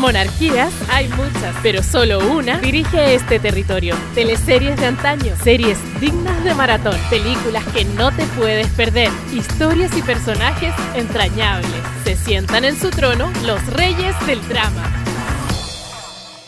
Monarquías hay muchas, pero solo una dirige este territorio. Teleseries de antaño, series dignas de maratón, películas que no te puedes perder, historias y personajes entrañables. Se sientan en su trono los reyes del drama.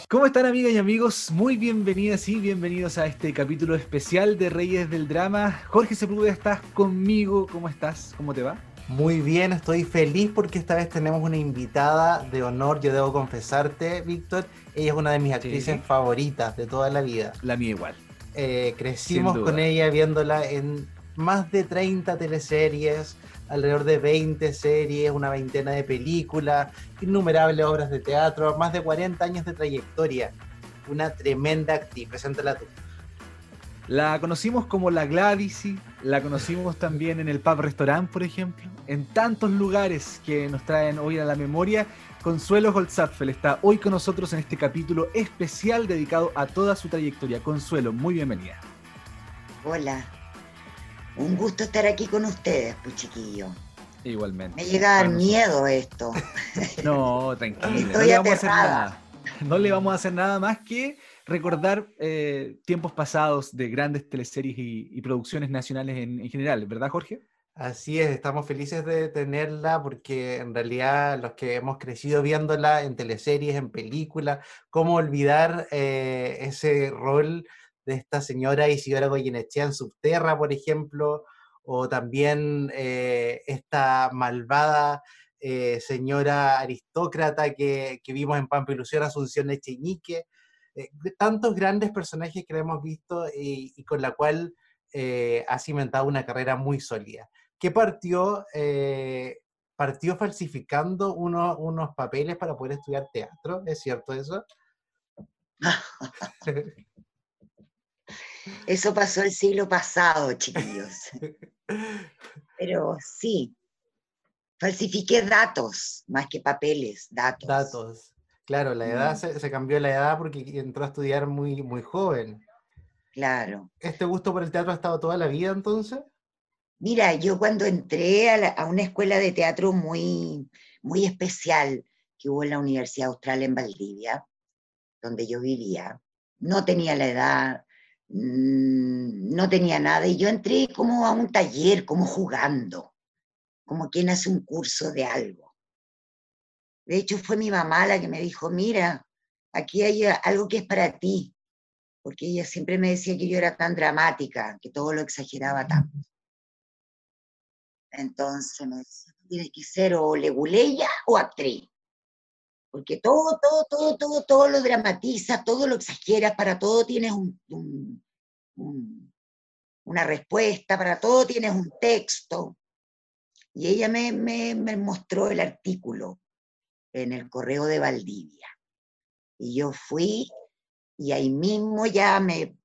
¿Cómo están amigas y amigos? Muy bienvenidas y bienvenidos a este capítulo especial de Reyes del Drama. Jorge Sepúlveda, estás conmigo. ¿Cómo estás? ¿Cómo te va? Muy bien, estoy feliz porque esta vez tenemos una invitada de honor. Yo debo confesarte, Víctor, ella es una de mis actrices favoritas de toda la vida. La mía igual. Eh, crecimos con ella viéndola en más de 30 teleseries, alrededor de 20 series, una veintena de películas, innumerables obras de teatro, más de 40 años de trayectoria. Una tremenda actriz. Preséntala tú. La conocimos como la Gladys, la conocimos también en el Pub Restaurant, por ejemplo, en tantos lugares que nos traen hoy a la memoria. Consuelo Holzapfel está hoy con nosotros en este capítulo especial dedicado a toda su trayectoria. Consuelo, muy bienvenida. Hola, un gusto estar aquí con ustedes, pues chiquillo. Igualmente. Me llega a dar miedo esto. No, tranquilo. no le vamos a hacer nada. No le vamos a hacer nada más que recordar eh, tiempos pasados de grandes teleseries y, producciones nacionales en, general, ¿verdad, Jorge? Así es, estamos felices de tenerla porque en realidad los que hemos crecido viéndola en teleseries, en películas, ¿cómo olvidar eh, ese rol de esta señora Isidora Goyenechea en Subterra, por ejemplo, o también eh, esta malvada señora aristócrata que, vimos en Pampa Ilusión, Asunción Echeñique, eh, tantos grandes personajes que hemos visto y, con la cual eh, ha cimentado una carrera muy sólida. Que partió, eh, partió falsificando unos papeles para poder estudiar teatro, ¿es cierto eso? Eso pasó el siglo pasado, chiquillos. Pero sí, falsifiqué datos más que papeles, datos. Datos. Claro, la edad se, cambió la edad porque entró a estudiar muy, muy joven. Claro. ¿Este gusto por el teatro ha estado toda la vida entonces? Mira, yo cuando entré a, una escuela de teatro muy, muy especial que hubo en la Universidad Austral en Valdivia, donde yo vivía, no tenía la edad, mm, no tenía nada, y yo entré como a un taller, como jugando, como quien hace un curso de algo. De hecho, fue mi mamá la que me dijo, mira, aquí hay algo que es para ti, porque ella siempre me decía que yo era tan dramática, que todo lo exageraba tanto. Entonces me decía, tienes que ser o leguleya o actriz, porque todo, todo, todo, todo, todo lo dramatiza, todo lo exageras, para todo tienes un, una respuesta, para todo tienes un texto. Y ella me, me, me mostró el artículo en el correo de Valdivia. Y yo fui y ahí mismo ya me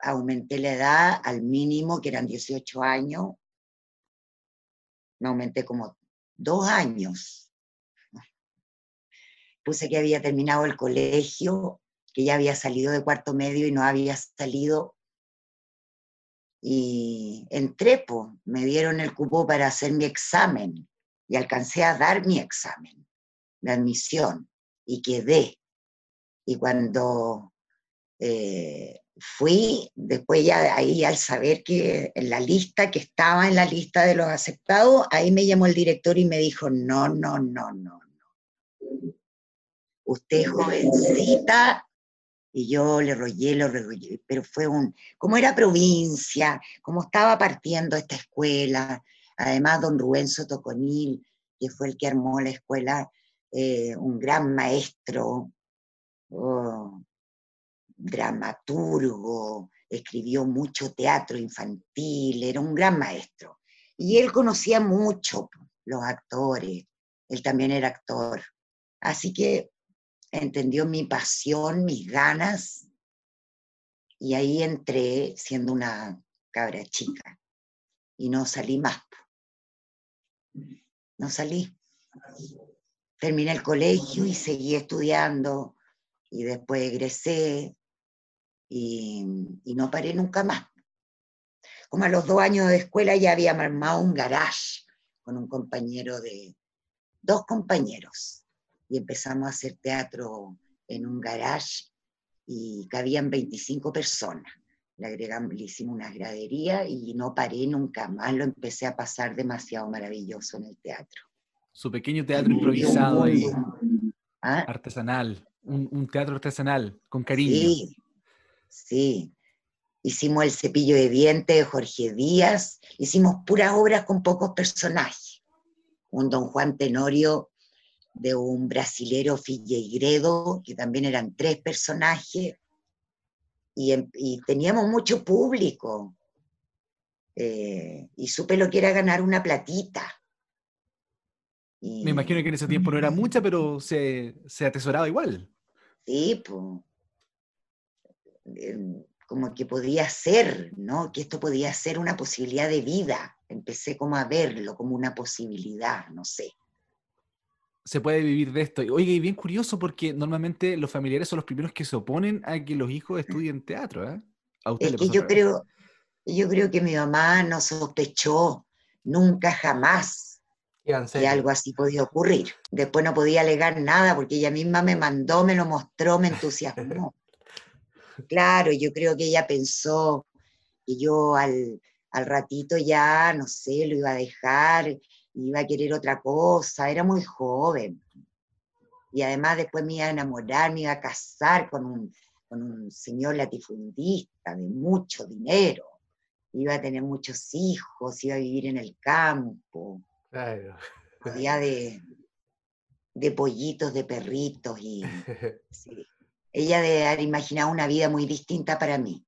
aumenté la edad al mínimo, que eran 18 años. Me aumenté como dos años. Puse que había terminado el colegio, que ya había salido de cuarto medio y no había salido. Y entré, pues, me dieron el cupo para hacer mi examen y alcancé a dar mi examen la admisión y quedé. Y cuando eh, fui, después ya ahí al saber que en la lista, que estaba en la lista de los aceptados, ahí me llamó el director y me dijo, no, no, no, no, no. Usted es jovencita, y yo le rollé, lo rollé, pero fue un, como era provincia, como estaba partiendo esta escuela, además don Rubén Sotoconil, que fue el que armó la escuela, eh, un gran maestro, dramaturgo, escribió mucho teatro infantil, era un gran maestro. Y él conocía mucho los actores, él también era actor. Así que entendió mi pasión, mis ganas, y ahí entré siendo una cabra chica. Y no salí más. No salí terminé el colegio y seguí estudiando y después egresé y, no paré nunca más. Como a los dos años de escuela ya había armado un garage con un compañero de, dos compañeros, y empezamos a hacer teatro en un garage y cabían 25 personas. Le agregamos, le hicimos una gradería y no paré nunca más, lo empecé a pasar demasiado maravilloso en el teatro. Su pequeño teatro improvisado ahí, ¿Ah? artesanal, un, un, teatro artesanal, con cariño. Sí, sí. Hicimos El cepillo de dientes de Jorge Díaz, hicimos puras obras con pocos personajes. Un Don Juan Tenorio de un brasilero Figueiredo, que también eran tres personajes, y, teníamos mucho público. Eh, y supe lo que era ganar una platita. Me imagino que en ese tiempo no era mucha, pero se, se atesoraba igual. Sí, pues. Como que podía ser, ¿no? Que esto podía ser una posibilidad de vida. Empecé como a verlo como una posibilidad, no sé se puede vivir de esto. Oye, y bien curioso porque normalmente los familiares son los primeros que se oponen a que los hijos estudien teatro. ¿eh? A usted es que yo creo, yo creo que mi mamá no sospechó nunca jamás que algo así podía ocurrir. Después no podía alegar nada porque ella misma me mandó, me lo mostró, me entusiasmó. claro, yo creo que ella pensó que yo al, al ratito ya, no sé, lo iba a dejar iba a querer otra cosa, era muy joven. Y además después me iba a enamorar, me iba a casar con un, con un señor latifundista de mucho dinero. Iba a tener muchos hijos, iba a vivir en el campo. Claro. de, de pollitos, de perritos. Y, Ella debe haber imaginado una vida muy distinta para mí.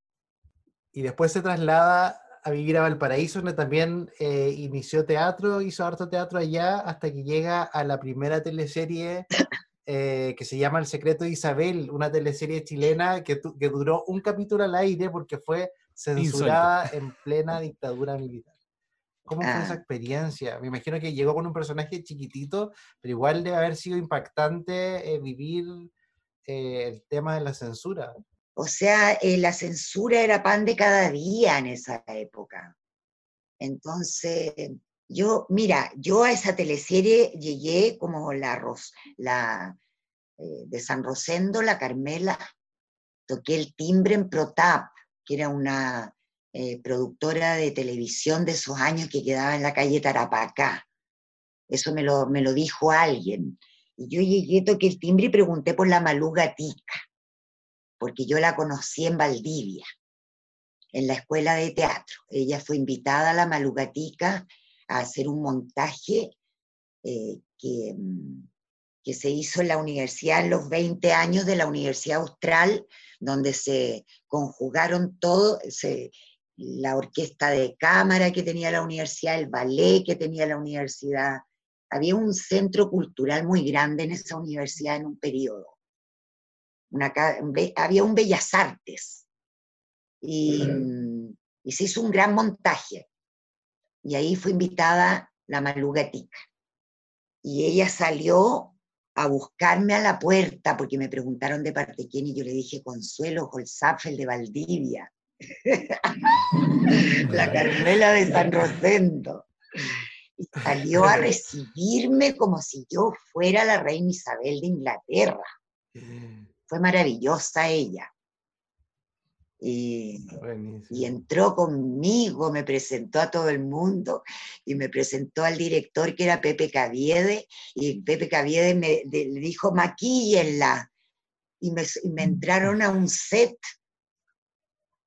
Y después se traslada a vivir a Valparaíso, donde también eh, inició teatro, hizo harto teatro allá, hasta que llega a la primera teleserie eh, que se llama El secreto de Isabel, una teleserie chilena que, que duró un capítulo al aire porque fue censurada en plena dictadura militar. ¿Cómo fue esa ah. experiencia? Me imagino que llegó con un personaje chiquitito, pero igual debe haber sido impactante eh, vivir el tema de la censura. O sea, eh, la censura era pan de cada día en esa época. Entonces, yo, mira, yo a esa teleserie llegué como la, la eh, de San Rosendo, la Carmela, toqué el timbre en Protap, que era una eh, productora de televisión de esos años que quedaba en la calle Tarapacá. Eso me lo, me lo dijo alguien. Y yo llegué, toqué el timbre y pregunté por la maluga tica porque yo la conocí en Valdivia, en la escuela de teatro. Ella fue invitada a la Malugatica a hacer un montaje eh, que, mm, que, se hizo en la universidad en los 20 años de la Universidad Austral, donde se conjugaron todo, la orquesta de cámara que tenía la universidad, el ballet que tenía la universidad. Había un centro cultural muy grande en esa universidad en un periodo había un Bellas Artes y, se hizo un gran montaje. Y ahí fue invitada la Malugatica. Y ella salió a buscarme a la puerta porque me preguntaron de parte quién y yo le dije Consuelo Holzapfel de Valdivia. la Carmela de San Rosendo. Y salió a recibirme como si yo fuera la reina Isabel de Inglaterra. Fue maravillosa ella. Y, entró conmigo, me presentó a todo el mundo y me presentó al director que era Pepe Caviede y Pepe Caviede me le dijo maquíllenla y me, y me entraron a un set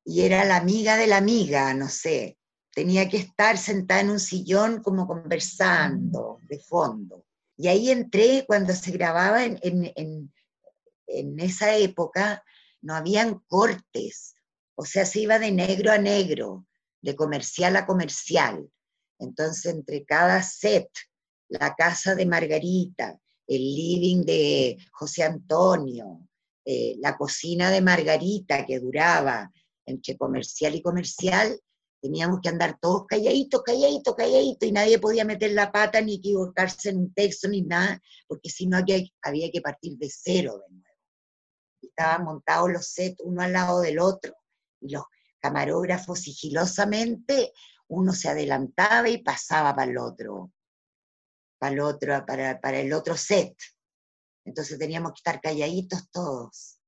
y era la amiga de la amiga, no sé, tenía que estar sentada en un sillón como conversando de fondo. Y ahí entré cuando se grababa en, en esa época no habían cortes, o sea, se iba de negro a negro, de comercial a comercial. Entonces, entre cada set, la casa de Margarita, el living de José Antonio, eh, la cocina de Margarita que duraba entre comercial y comercial, teníamos que andar todos calladitos, calladitos, calladitos, y nadie podía meter la pata ni equivocarse en un texto ni nada, porque si no había, que partir de cero de nuevo estaban montados los sets uno al lado del otro, y los camarógrafos sigilosamente, uno se adelantaba y pasaba para el otro, para el otro, para el otro set. Entonces teníamos que estar calladitos todos.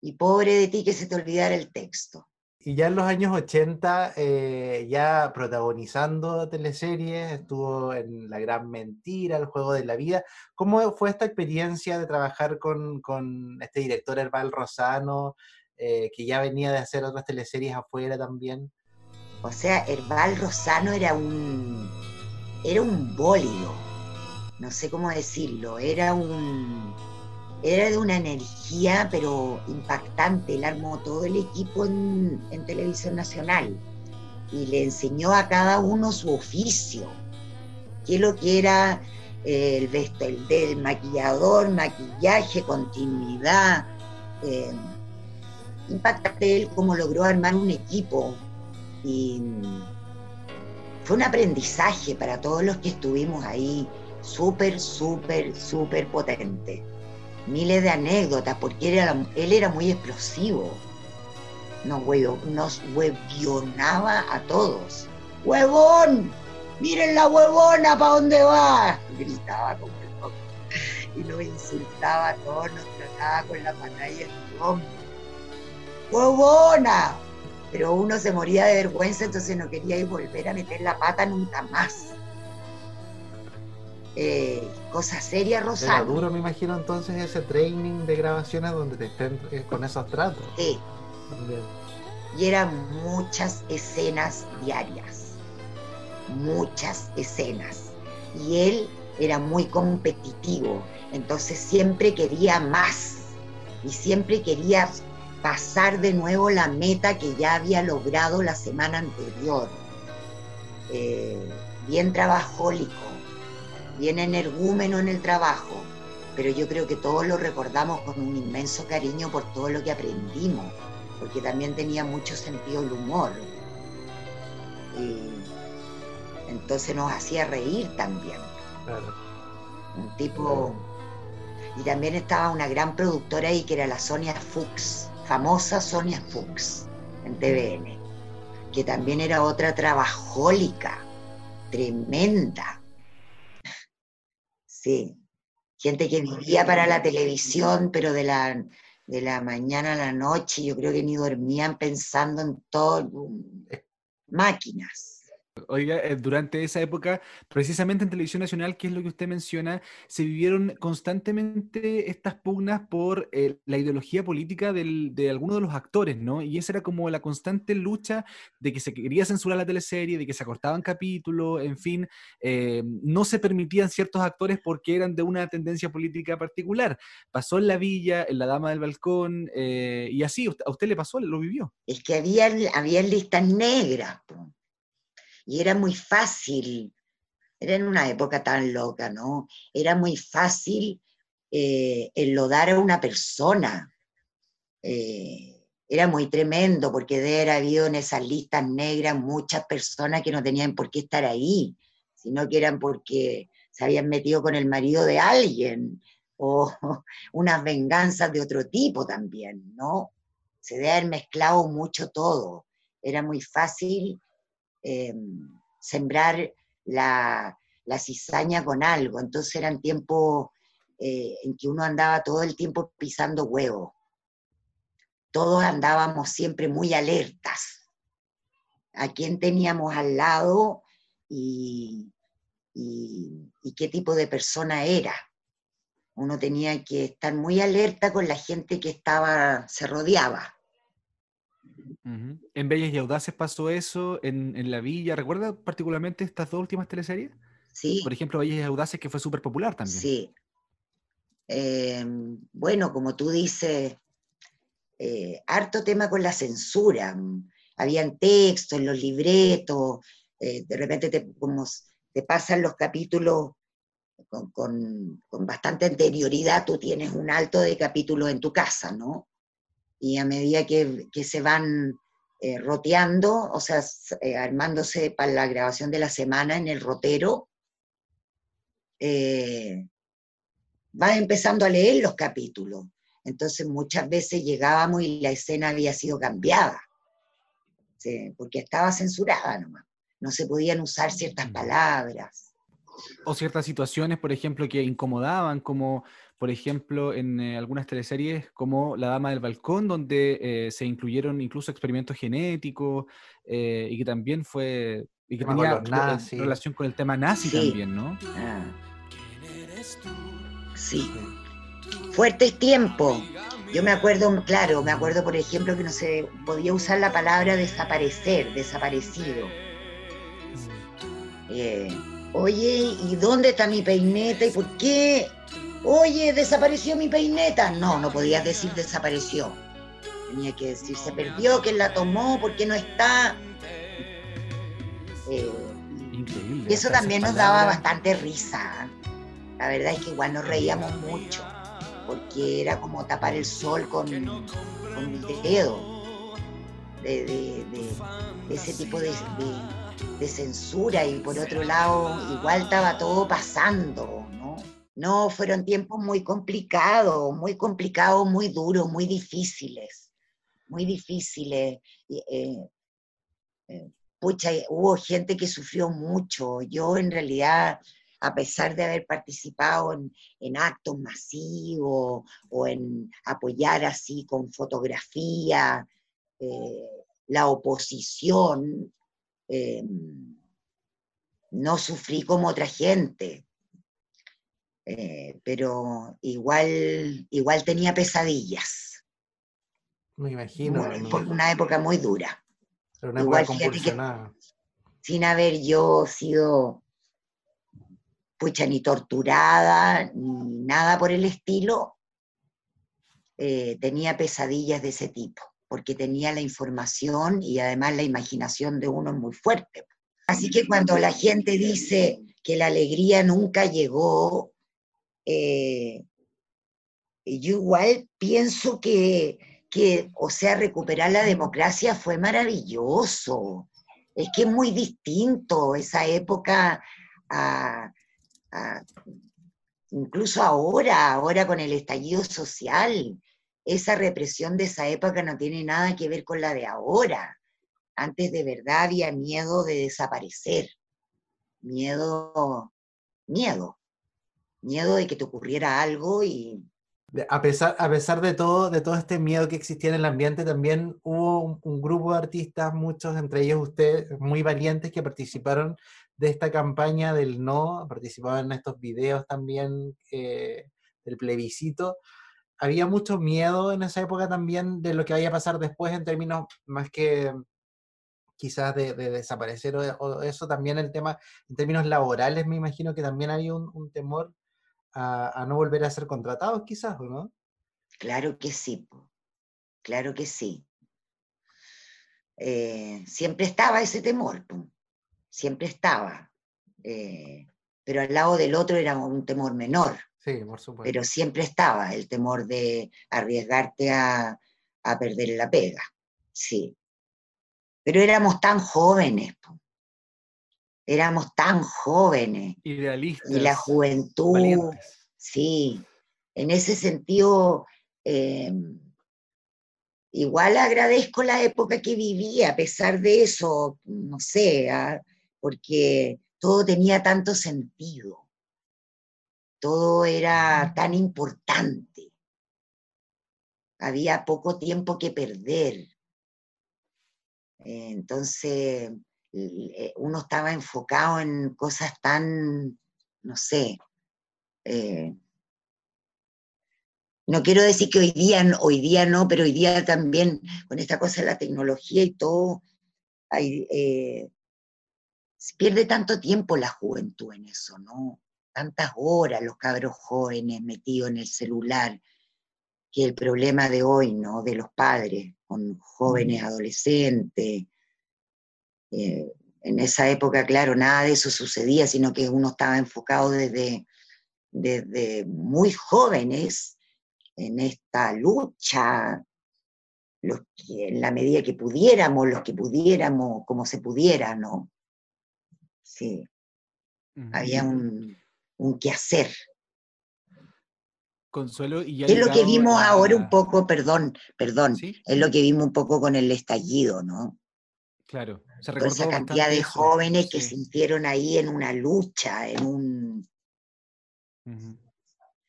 Y pobre de ti que se te olvidara el texto. Y ya en los años 80, eh, ya protagonizando teleseries, estuvo en La Gran Mentira, El Juego de la Vida. ¿Cómo fue esta experiencia de trabajar con, con este director Herbal Rosano, eh, que ya venía de hacer otras teleseries afuera también? O sea, Herbal Rosano era un, era un bólido, no sé cómo decirlo, era un, era de una energía pero impactante, él armó todo el equipo en, televisión nacional y le enseñó a cada uno su oficio, qué lo que era eh, el, el del maquillador, maquillaje, continuidad. Eh, impactante él cómo logró armar un equipo y fue un aprendizaje para todos los que estuvimos ahí, súper, súper, súper potente. Miles de anécdotas, porque él era, muy explosivo. Nos, nos huevionaba a todos. ¡Huevón! ¡Miren la huevona para dónde va! Gritaba como el loco. Y nos insultaba a todos, nos trataba con la pantalla del hombro. ¡Huevona! pero uno se moría de vergüenza, entonces no quería volver a meter la pata nunca más. Eh, cosa seria. Era duro, me imagino, entonces ese training de grabaciones donde te estén eh, con esos tratos. Sí. Y eran muchas escenas diarias. Muchas escenas. Y él era muy competitivo, entonces siempre quería más. Y siempre quería pasar de nuevo la meta que ya había logrado la semana anterior. Eh, bien trabajólico, bien energúmeno en el trabajo, pero yo creo que todos lo recordamos con un inmenso cariño por todo lo que aprendimos, porque también tenía mucho sentido el humor. Y entonces nos hacía reír también. Un tipo... Y también estaba una gran productora ahí que era la Sonia Fuchs famosa Sonia Fuchs en TVN, que también era otra trabajólica, tremenda. Sí, gente que vivía para la televisión, pero de la, de la mañana a la noche, yo creo que ni dormían pensando en todo, máquinas. Oiga, eh, durante esa época, precisamente en Televisión Nacional, que es lo que usted menciona, se vivieron constantemente estas pugnas por eh, la ideología política de algunos de los actores, ¿no? Y esa era como la constante lucha de que se quería censurar la teleserie, de que se acortaban capítulos, en fin, eh, no se permitían ciertos actores porque eran de una tendencia política particular. Pasó en La Villa, en La Dama del Balcón, y así, ¿a usted le pasó? ¿Lo vivió? Es que había, había listas negras y era muy fácil, era en una época tan loca, ¿no? Era muy fácil eh, enlodar a una persona. Eh, era muy tremendo porque de haber habido en esas listas negras muchas personas que no tenían por qué estar ahí, sino que eran porque se habían metido con el marido de alguien o unas venganzas de otro tipo también, ¿no? Se debe haber mezclado mucho todo. Era muy fácil Em, sembrar la, cizaña con algo. Entonces eran tiempos eh, en que uno andaba todo el tiempo pisando huevo. Todos andábamos siempre muy alertas. A quién teníamos al lado y, y qué tipo de persona era. Uno tenía que estar muy alerta con la gente que estaba, se rodeaba. En Bellas y Audaces pasó eso, en, La Villa. ¿Recuerda particularmente estas dos últimas teleseries? Sí. Por ejemplo, Bellas y Audaces, que fue súper popular también. Sí. Em, bueno, como tú dices, eh, harto tema con la censura. Habían textos en los libretos, eh, de repente te, como te pasan los capítulos con, con, bastante anterioridad, tú tienes un alto de capítulos en tu casa, ¿no? Y a medida que, se van eh, roteando, o sea, eh, armándose para la grabación de la semana en el rotero, eh, vas empezando a leer los capítulos. Entonces muchas veces llegábamos y la escena había sido cambiada, porque estaba censurada nomás. No se podían usar ciertas palabras. O ciertas situaciones, por ejemplo, que incomodaban, como por ejemplo, en eh, algunas teleseries como La Dama del Balcón, donde eh, se incluyeron incluso experimentos genéticos y que también fue y que tenía relación con el tema nazi también, ¿no? Ah. Sí. Fuertes tiempos. Yo me acuerdo, claro, me acuerdo, por ejemplo, que no se podía usar la palabra desaparecer, desaparecido. Eh, oye, ¿y dónde está mi peineta? ¿Y por qué? Oye, desapareció mi peineta. No, no podías decir desapareció. Tenía que decir se perdió, quién la tomó, por qué no está. Eh, Increíble. Eso también nos daba bastante risa. La verdad es que igual nos reíamos mucho porque era como tapar el sol con, con mi dedo, de, ese tipo de, censura y por otro lado igual estaba todo pasando, ¿no? Fueron tiempos muy complicados, muy complicados, muy duros, muy difíciles, muy difíciles. Eh, eh, pucha, hubo gente que sufrió mucho. Yo en realidad a pesar de haber participado en, actos masivos o en apoyar así con fotografía eh, la oposición, no sufrí como otra gente. Eh, pero igual, igual tenía pesadillas. Me imagino. una época muy dura. igual, sin haber yo sido pucha, ni torturada, ni nada por el estilo, eh, tenía pesadillas de ese tipo, porque tenía la información y además la imaginación de uno muy fuerte. Así que cuando la gente dice que la alegría nunca llegó, eh, yo igual pienso que, que, o sea, recuperar la democracia fue maravilloso. Es que es muy distinto esa época a, incluso ahora, ahora con el estallido social, esa represión de esa época no tiene nada que ver con la de ahora. Antes de verdad había miedo de desaparecer, miedo, miedo, miedo de que te ocurriera algo y... A pesar, a pesar de todo, de todo este miedo que existía en el ambiente, también hubo un, grupo de artistas, muchos, entre ellos ustedes, muy valientes, que participaron de esta campaña del no, participaba en estos videos también eh, del plebiscito. Había mucho miedo en esa época también de lo que vaya a pasar después en términos más que quizás de, desaparecer o, eso, también el tema en términos laborales, me imagino que también había un, temor a, no volver a ser contratados quizás, ¿o no? Claro que sí, claro que sí. Eh, siempre estaba ese temor siempre estaba, eh, pero al lado del otro era un temor menor. Sí, por supuesto. Pero siempre estaba el temor de arriesgarte a, perder la pega, sí. Pero éramos tan jóvenes, éramos tan jóvenes. Idealistas. Y la juventud, sí, en ese sentido... Eh, igual agradezco la época que viví, a pesar de eso, no sé, ¿ah? porque todo tenía tanto sentido, todo era tan importante, había poco tiempo que perder. Entonces, uno estaba enfocado en cosas tan, no sé, eh, no quiero decir que hoy día, hoy día no, pero hoy día también con esta cosa de la tecnología y todo, hay, eh, se pierde tanto tiempo la juventud en eso, ¿no? Tantas horas los cabros jóvenes metidos en el celular, que el problema de hoy, ¿no? De los padres con jóvenes adolescentes. Eh, en esa época, claro, nada de eso sucedía, sino que uno estaba enfocado desde, desde muy jóvenes en esta lucha, los en la medida que pudiéramos, los que pudiéramos, como se pudiera, ¿no? Sí. Había un, un quehacer. Consuelo, y Es lo que vimos ahora un poco, perdón, perdón, es lo que vimos un poco con el estallido, ¿no? Claro, se esa cantidad de jóvenes que sintieron ahí en una lucha, en un...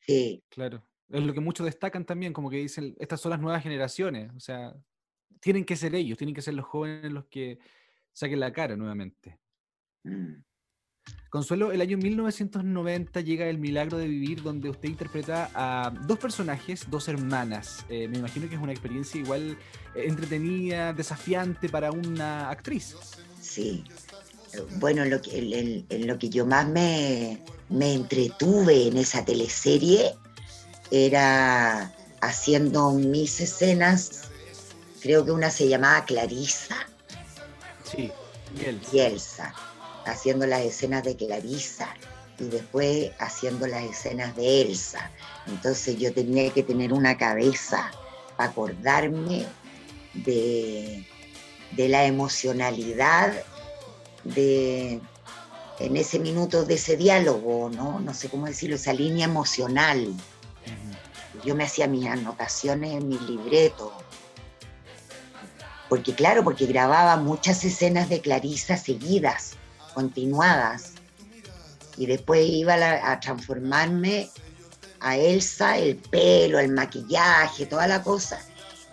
Sí. Claro. Es lo que muchos destacan también, como que dicen, estas son las nuevas generaciones. O sea, tienen que ser ellos, tienen que ser los jóvenes los que saquen la cara nuevamente. Mm. Consuelo, el año 1990 llega El Milagro de Vivir, donde usted interpreta a dos personajes, dos hermanas. Eh, me imagino que es una experiencia igual eh, entretenida, desafiante para una actriz. Sí. Bueno, lo que, el- el- en lo que yo más me, me entretuve en esa teleserie era haciendo mis escenas, creo que una se llamaba Clarisa Sí, y él. Haciendo las escenas de Clarisa y después haciendo las escenas de Elsa. Entonces yo tenía que tener una cabeza para acordarme de, de la emocionalidad de en ese minuto de ese diálogo, ¿no? No sé cómo decirlo, esa línea emocional. Yo me hacía mis anotaciones en mi libreto. Porque claro, porque grababa muchas escenas de Clarisa seguidas, continuadas. Y después iba a, transformarme a Elsa, el pelo, el maquillaje, toda la cosa.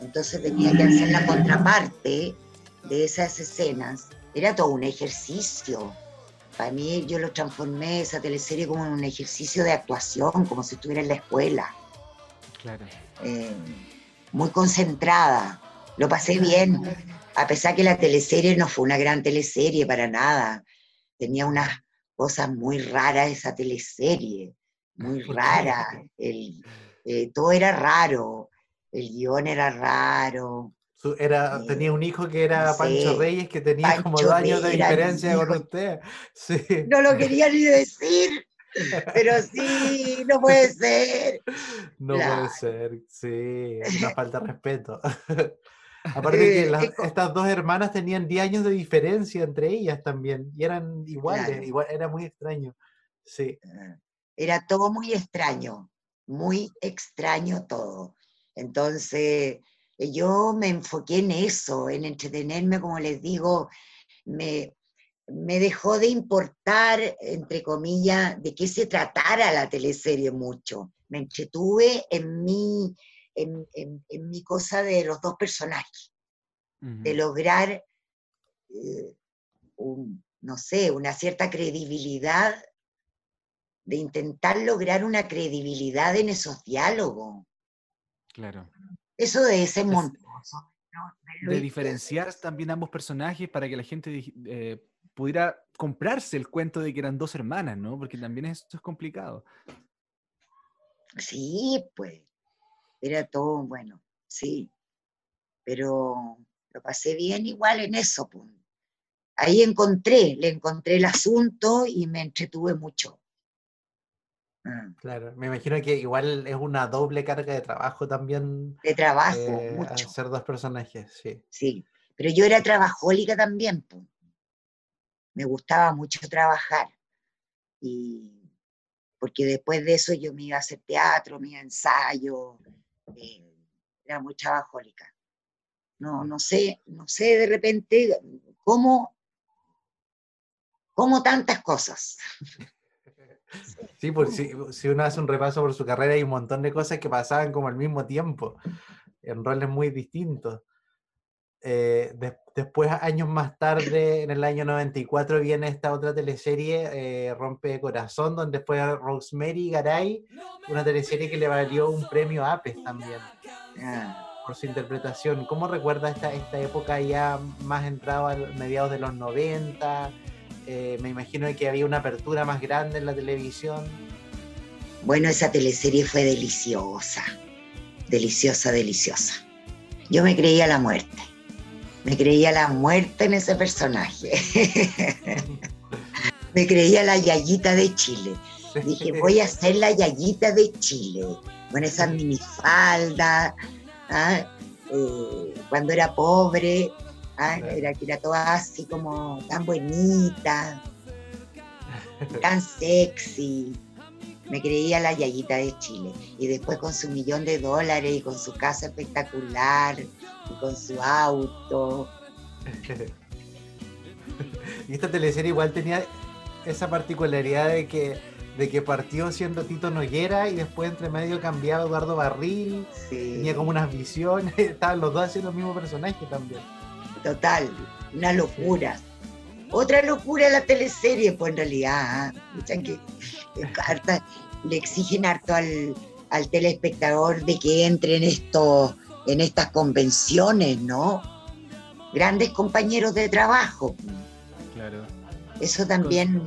Entonces tenía que hacer la contraparte de esas escenas. Era todo un ejercicio. Para mí yo lo transformé esa teleserie como en un ejercicio de actuación, como si estuviera en la escuela Claro. eh, muy concentrada. Lo pasé bien, a pesar que la teleserie no fue una gran teleserie para nada. Tenía unas cosas muy raras esa teleserie, muy rara. El, eh, todo era raro, el guion era raro. Era, Sí. tenía un hijo que era. Pancho Reyes, que tenía como dos años de diferencia con usted. Sí. No lo quería ni decir, pero sí, no puede ser. No Claro. puede ser, sí, una falta de respeto. Aparte que Eh, las- es co- estas dos hermanas tenían 10 años de diferencia entre ellas también, y eran iguales, Claro. igual, era muy extraño. Sí, Era todo muy extraño, muy extraño todo. Entonces, eh, yo me enfoqué en eso, en entretenerme, como les digo, me, me dejó de importar, entre comillas, de qué se tratara la teleserie mucho. Me entretuve en mi, en, en- en mi cosa de los dos personajes, de lograr, eh, un- no sé, una cierta credibilidad, de intentar lograr una credibilidad en esos diálogos. Claro. Eso debe ser Es- monstruoso. ¿no? De diferenciar también ambos personajes para que la gente eh, pudiera comprarse el cuento de que eran dos hermanas, ¿no? Porque también esto es complicado. Sí, pues, era todo bueno, sí. Pero lo pasé bien igual en eso, pues. Ahí encontré, le encontré el asunto y me entretuve mucho. Mm, claro. Me imagino que igual es una doble carga de trabajo también De trabajo, eh, mucho. hacer dos personajes, sí. Sí, pero yo era trabajólica también, po. me gustaba mucho trabajar. Y porque después de eso yo me iba a hacer teatro, me iba a ensayo, eh, era muy trabajólica. No, no sé, no sé de repente cómo, cómo tantas cosas. Sí, porque si, si uno hace un repaso por su carrera hay un montón de cosas que pasaban como al mismo tiempo, en roles muy distintos. Eh, des- después, años más tarde, en el año 94, viene esta otra teleserie, eh, Rompe Corazón, donde fue Rosemary Garay, una teleserie que le valió un premio APES también Ah, por su interpretación. ¿Cómo recuerda esta, esta época ya más entrado a mediados de los 90? Eh, me imagino que había una apertura más grande en la televisión. Bueno, esa teleserie fue deliciosa, deliciosa, deliciosa. Yo me creía la muerte, me creía la muerte en ese personaje. me creía la yayita de Chile. Dije, voy a ser la yayita de Chile, con esas minifaldas, ¿ah? Eh, cuando era pobre, ¿ah? Era que era toda así como tan bonita, tan sexy. Me creía la yayita de Chile. Y después con su millón de dólares y con su casa espectacular y con su auto. y esta teleserie igual tenía esa particularidad de que de que partió siendo Tito Noguera y después entre medio cambiaba Eduardo Barril, tenía como unas visiones, estaban los dos haciendo el mismo personaje también. Total, una locura. Otra locura la teleserie, pues en realidad, ¿ah? que le exigen harto al, al telespectador de que entre en, esto, en estas convenciones, ¿no? Grandes compañeros de trabajo. Claro. Eso también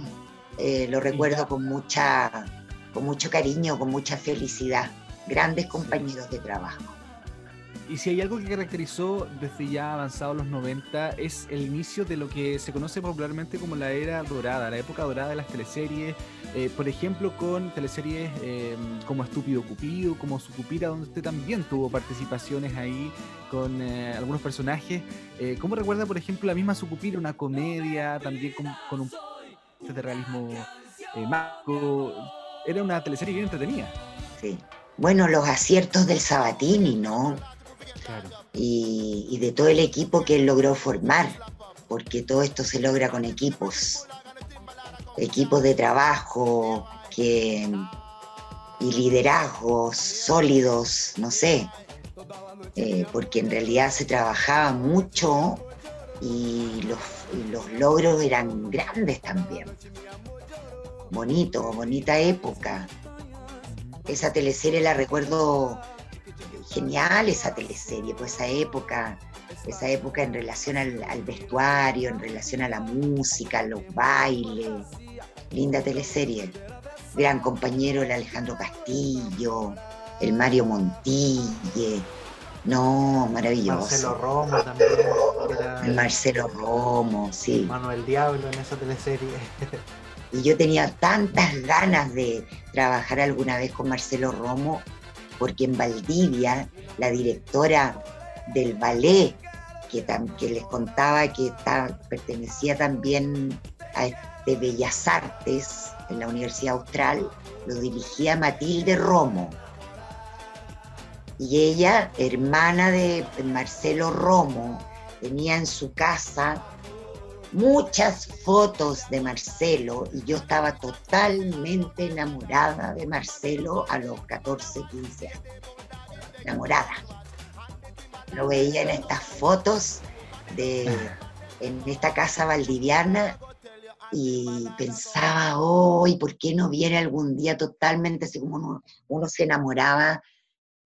eh, lo recuerdo con, mucha, con mucho cariño, con mucha felicidad. Grandes compañeros de trabajo. Y si hay algo que caracterizó desde ya avanzados los 90 es el inicio de lo que se conoce popularmente como la era dorada, la época dorada de las teleseries, eh, por ejemplo con teleseries em, como Estúpido Cupido, como Sucupira, donde usted también tuvo participaciones ahí con eh, algunos personajes. Eh, ¿Cómo recuerda, por ejemplo, la misma Sucupira, una comedia, también con, con un de realismo mágico? Era una teleserie bien entretenida. Sí. Bueno, los aciertos del Sabatini, ¿no? Y, de todo el equipo que él logró formar, porque todo esto se logra con equipos, equipos de trabajo que, y liderazgos sólidos, no sé, eh, porque en realidad se trabajaba mucho y los, y los logros eran grandes también. Bonito, bonita época. Esa teleserie la recuerdo genial esa teleserie, pues esa época, esa época en relación al, vestuario, en relación a la música, a los bailes. Linda teleserie. Gran compañero el Alejandro Castillo, el Mario Montille. No, maravilloso. Marcelo Romo también. El Marcelo Romo, sí. Manuel Diablo en esa teleserie. y yo tenía tantas ganas de trabajar alguna vez con Marcelo Romo porque en Valdivia la directora del ballet, que, les contaba que pertenecía también a este Bellas Artes en la Universidad Austral, lo dirigía Matilde Romo. Y ella, hermana de Marcelo Romo, tenía en su casa muchas fotos de Marcelo y yo estaba totalmente enamorada de Marcelo a los 14, 15 años. Enamorada. Lo veía en estas fotos de en esta casa valdiviana y pensaba, oh, por qué no viene algún día totalmente así como uno, uno se enamoraba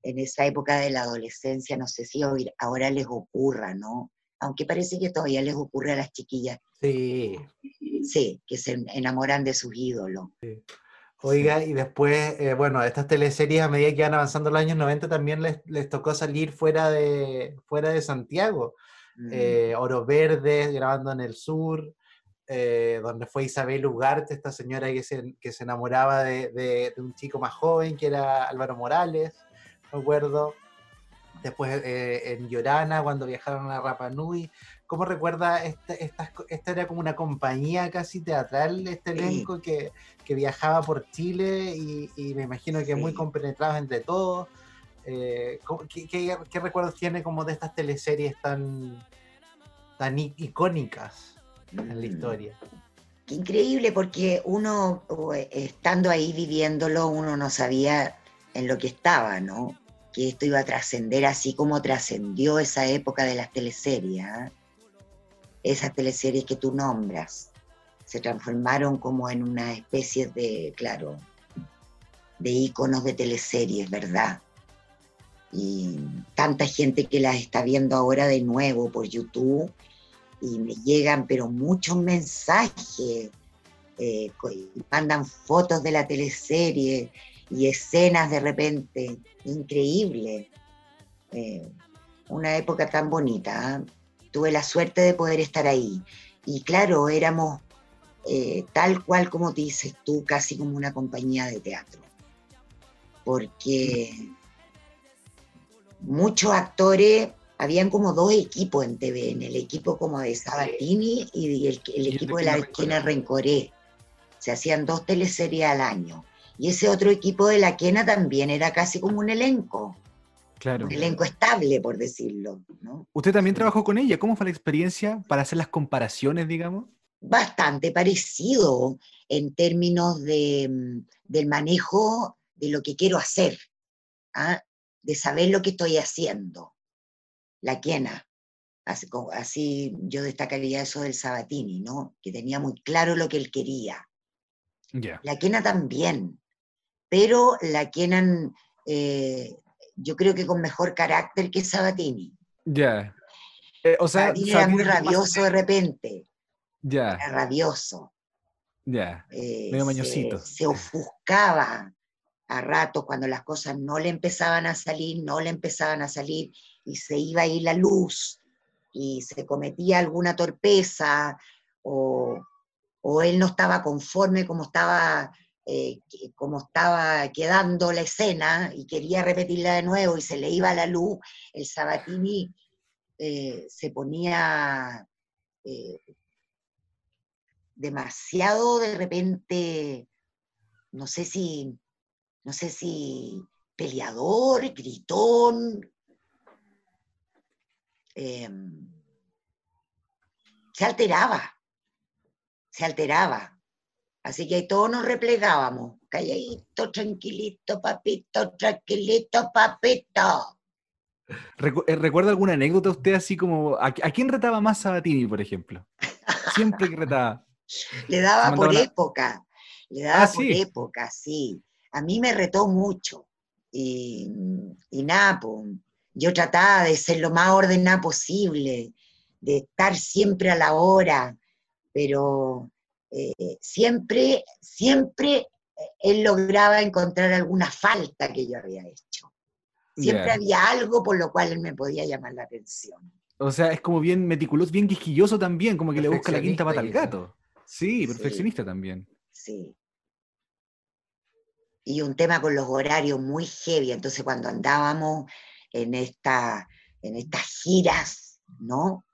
en esa época de la adolescencia? No sé si ahora les ocurra, ¿no? Aunque parece que todavía les ocurre a las chiquillas. Sí. Sí, que se enamoran de sus ídolos. Oiga, y después, eh, bueno, estas teleseries a medida que van avanzando los años 90 también les, tocó salir fuera de, fuera de Santiago. Mm. Eh, Oro Verde, grabando en el sur, eh, donde fue Isabel Ugarte, esta señora que se, que se enamoraba de, de, un chico más joven, que era Álvaro Morales, me acuerdo después eh, en Llorana, cuando viajaron a Rapa Nui. ¿Cómo recuerda, esta, esta, era como una compañía casi teatral, este elenco que, viajaba por Chile y, me imagino que muy compenetrados entre todos? Eh, ¿qué, recuerdos tiene como de estas teleseries tan, tan icónicas en la mm. historia? Qué increíble, porque uno, estando ahí viviéndolo, uno no sabía en lo que estaba, ¿no? Que esto iba a trascender así como trascendió esa época de las teleseries. ¿ah? Esas teleseries que tú nombras se transformaron como en una especie de, claro, de íconos de teleseries, ¿verdad? Y tanta gente que las está viendo ahora de nuevo por YouTube y me llegan, pero muchos mensajes, eh, mandan fotos de la teleserie y escenas de repente increíbles. Eh, una época tan bonita. ¿ah? Tuve la suerte de poder estar ahí. Y claro, éramos eh, tal cual como te dices tú, casi como una compañía de teatro. Porque muchos actores, habían como dos equipos en TVN, el equipo como de Sabatini y el, equipo de la esquina Rencoré. Se hacían dos teleseries al año y ese otro equipo de la Quena también era casi como un elenco. Claro. Un elenco estable, por decirlo. ¿no? ¿Usted también trabajó con ella? ¿Cómo fue la experiencia para hacer las comparaciones, digamos? bastante parecido en términos de, mm, del manejo de lo que quiero hacer, ¿ah? de saber lo que estoy haciendo. La quena. Así, así, yo destacaría eso del Sabatini, ¿no? Que tenía muy claro lo que él quería. La quena también, pero la quena eh, yo creo que con mejor carácter que Sabatini. Ya. Eh, o sea, Sabatini era muy rabioso de repente. Ya. Era rabioso. Ya. Eh, Medio mañosito. Se, ofuscaba a ratos cuando las cosas no le empezaban a salir, no le empezaban a salir y se iba a ir la luz y se cometía alguna torpeza o, o él no estaba conforme como estaba eh, como estaba quedando la escena y quería repetirla de nuevo y se le iba la luz, el Sabatini eh, se ponía eh, demasiado de repente, no sé si, no sé si peleador, gritón. Se alteraba, se alteraba. Así que todos nos replegábamos. Calladito, tranquilito, papito, tranquilito, papito. Eh, ¿Recuerda alguna anécdota usted así como, a, quién retaba más Sabatini, por ejemplo? Siempre que retaba. Le daba por época, le daba ah, por época, sí. A mí me retó mucho. Y, y nada, yo trataba de ser lo más ordenada posible, de estar siempre a la hora, pero eh, siempre, siempre eh, él lograba encontrar alguna falta que yo había hecho. Siempre había algo por lo cual él me podía llamar la atención. O sea, es como bien meticuloso, bien quisquilloso también, como que le busca la quinta pata al gato. Sí, perfeccionista también. Sí. Y un tema con los horarios muy heavy. Entonces, cuando andábamos en, esta, en estas giras, ¿no?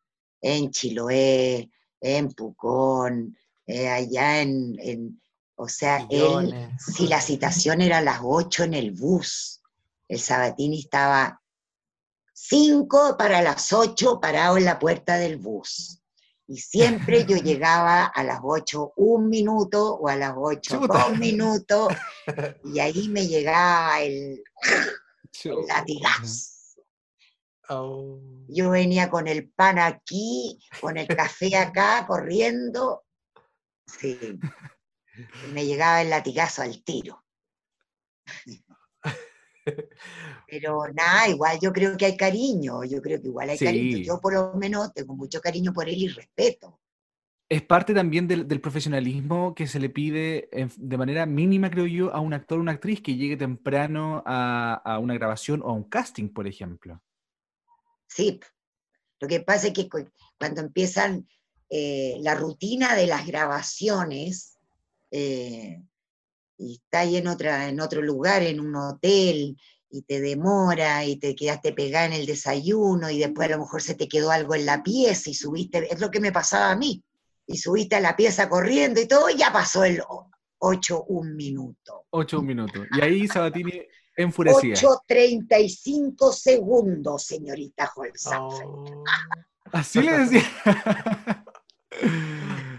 En Chiloé, en Pucón, eh, allá en, o sea, él, si la citación era a las 8 en el bus, el Sabatini estaba 5 para las 8 parado en la puerta del bus. Y siempre yo llegaba a las 8 un minuto o a las 8 dos minutos y ahí me llegaba el, latigazo. Oh. Yo venía con el pan aquí, con el café acá, corriendo, Sí. Me llegaba el latigazo al tiro. Pero nada, igual yo creo que hay cariño, yo creo que igual hay cariño. Yo por lo menos tengo mucho cariño por él y respeto. Es parte también del, profesionalismo que se le pide de manera mínima, creo yo, a un actor o una actriz que llegue temprano a, una grabación o a un casting, por ejemplo. Sí, lo que pasa es que cuando empiezan eh, la rutina de las grabaciones, eh, y está ahí en, otra, en otro lugar, en un hotel, y te demora, y te quedaste pegada en el desayuno, y después a lo mejor se te quedó algo en la pieza, y subiste, es lo que me pasaba a mí, y subiste a la pieza corriendo y todo, y ya pasó el 8 un minuto. 8 un minuto. Y ahí Sabatini enfurecía. 8.35 segundos, señorita Holzapfel. Oh. Así le decía.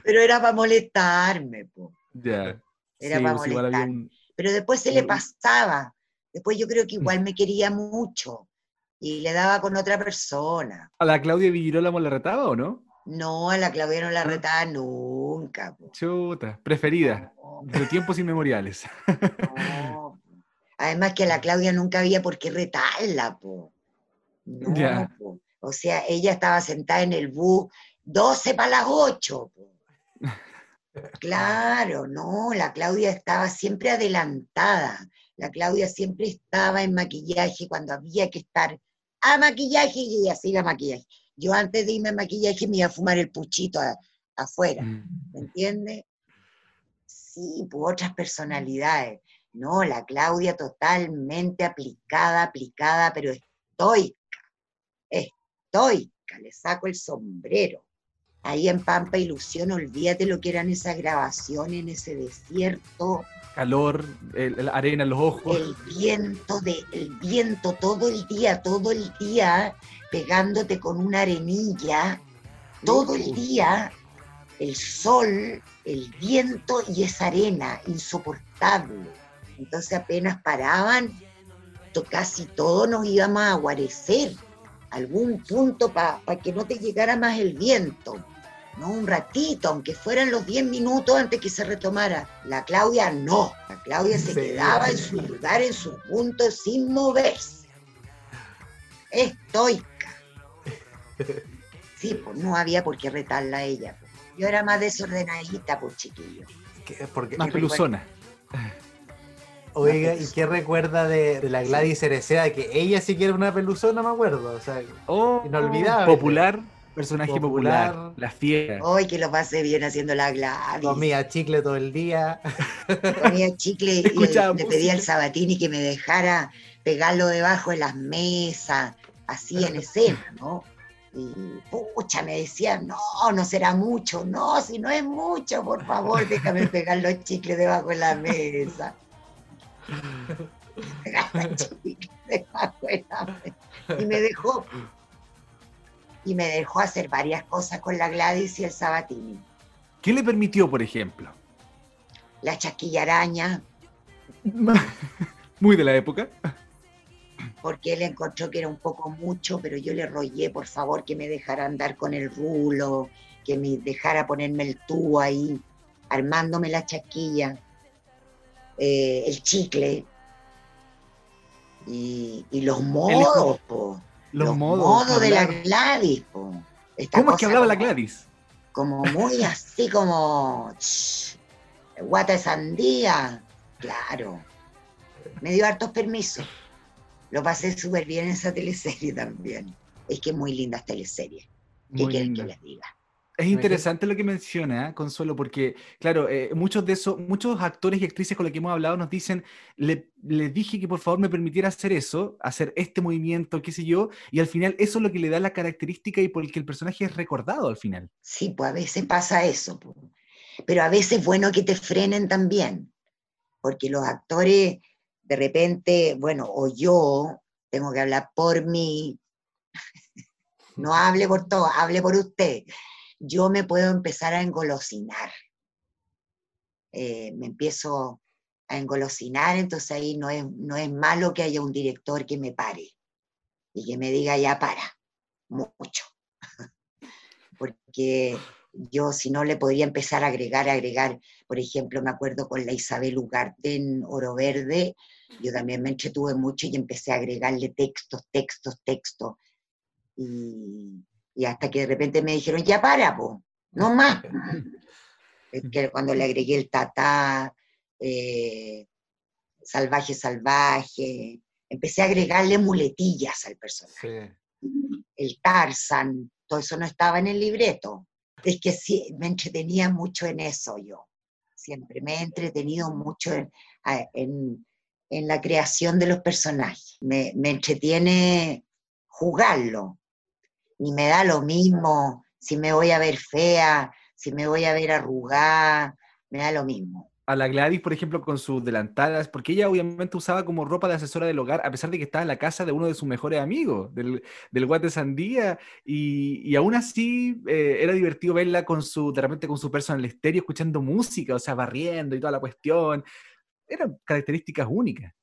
Pero era para molestarme, po. Ya. Era para pues molestarme. Pero después se le pasaba. Después yo creo que igual me quería mucho y le daba con otra persona. ¿A la Claudia Villirola la retaba o no? No, a la Claudia no la retaba nunca. Po. Chuta, preferida, de tiempos inmemoriales. No. Además que a la Claudia nunca había por qué retarla, po. No, O sea, ella estaba sentada en el bus 12 para las 8. Claro, no, la Claudia estaba siempre adelantada. La Claudia siempre estaba en maquillaje cuando había que estar a maquillaje y ella se iba a maquillaje. Yo antes de irme a maquillaje me iba a fumar el puchito afuera, mm. ¿me entiendes? Sí, por otras personalidades. No, la Claudia totalmente aplicada, aplicada, pero estoica, estoica, le saco el sombrero ahí en Pampa Ilusión, olvídate lo que eran esas grabaciones en ese desierto. Calor, la arena en los ojos. El viento, de, el viento todo el día, todo el día, pegándote con una arenilla, todo el día. el sol, el viento y esa arena insoportable. Entonces apenas paraban, casi todos nos íbamos a guarecer, algún punto para que no te llegara más el viento. ¿No? Un ratito, aunque fueran los 10 minutos antes que se retomara. La Claudia no, la Claudia se quedaba en su lugar, en su punto, sin moverse. Estoica. Sí, pues no había por qué retarla a ella. Pues. Yo era más desordenadita, pues chiquillo. Porque, más peluzona. Oiga, ¿y qué recuerda de, la Gladys Cereceda? Que ella sí que era una peluzona, me acuerdo. O sea, oh, inolvidable. Popular, personaje popular, la fiera. Hoy que lo pasé bien haciendo la Gladys. Comía chicle todo el día. Comía chicle y le, pedía al Sabatini que me dejara pegarlo debajo de las mesas, así en escena, ¿no? Y pucha, me decía, no, no será mucho, no, si no es mucho, por favor, déjame pegar los chicles debajo de la mesa. y me dejó y me dejó hacer varias cosas con la Gladys y el Sabatini. ¿Qué le permitió, por ejemplo? La chaquilla araña. Muy de la época. Porque él encontró que era un poco mucho, pero yo le rogué, por favor, que me dejara andar con el rulo, que me dejara ponerme el tubo ahí, armándome la chaquilla, eh, el chicle y, los modos, los, modos, de la Gladys. ¿Cómo es que hablaba la Gladys? Como muy así como guata de sandía, claro. Me dio hartos permisos. Lo pasé súper bien en esa teleserie también. Es que es muy linda esta teleserie. ¿Qué quieren que les diga? Es interesante lo que menciona, ¿eh? Consuelo, porque, claro, eh, muchos de esos, muchos actores y actrices con los que hemos hablado nos dicen, le, dije que por favor me permitiera hacer eso, hacer este movimiento, qué sé yo, y al final eso es lo que le da la característica y por el que el personaje es recordado al final. Sí, pues a veces pasa eso, pero a veces es bueno que te frenen también, porque los actores de repente, bueno, o yo tengo que hablar por mí, no hable por todo, hable por usted yo me puedo empezar a engolosinar. Eh, me empiezo a engolosinar, entonces ahí no es, no es malo que haya un director que me pare y que me diga ya para, mucho. Porque yo si no le podría empezar a agregar, agregar, por ejemplo, me acuerdo con la Isabel Ugarte en Oro Verde, yo también me entretuve mucho y empecé a agregarle textos, textos, textos. Y, y hasta que de repente me dijeron, ya para, po, no más. es que cuando le agregué el tatá, eh, salvaje, salvaje, empecé a agregarle muletillas al personaje. El Tarzan, todo eso no estaba en el libreto. Es que sí, me entretenía mucho en eso yo. Siempre me he entretenido mucho en, la creación de los personajes. Me, me entretiene jugarlo, y me da lo mismo si me voy a ver fea, si me voy a ver arrugada, me da lo mismo. A la Gladys, por ejemplo, con sus delantadas, porque ella obviamente usaba como ropa de asesora del hogar, a pesar de que estaba en la casa de uno de sus mejores amigos, del, del Guate Sandía, y, y, aún así eh, era divertido verla con su, de repente con su personal estéreo, escuchando música, o sea, barriendo y toda la cuestión. Eran características únicas.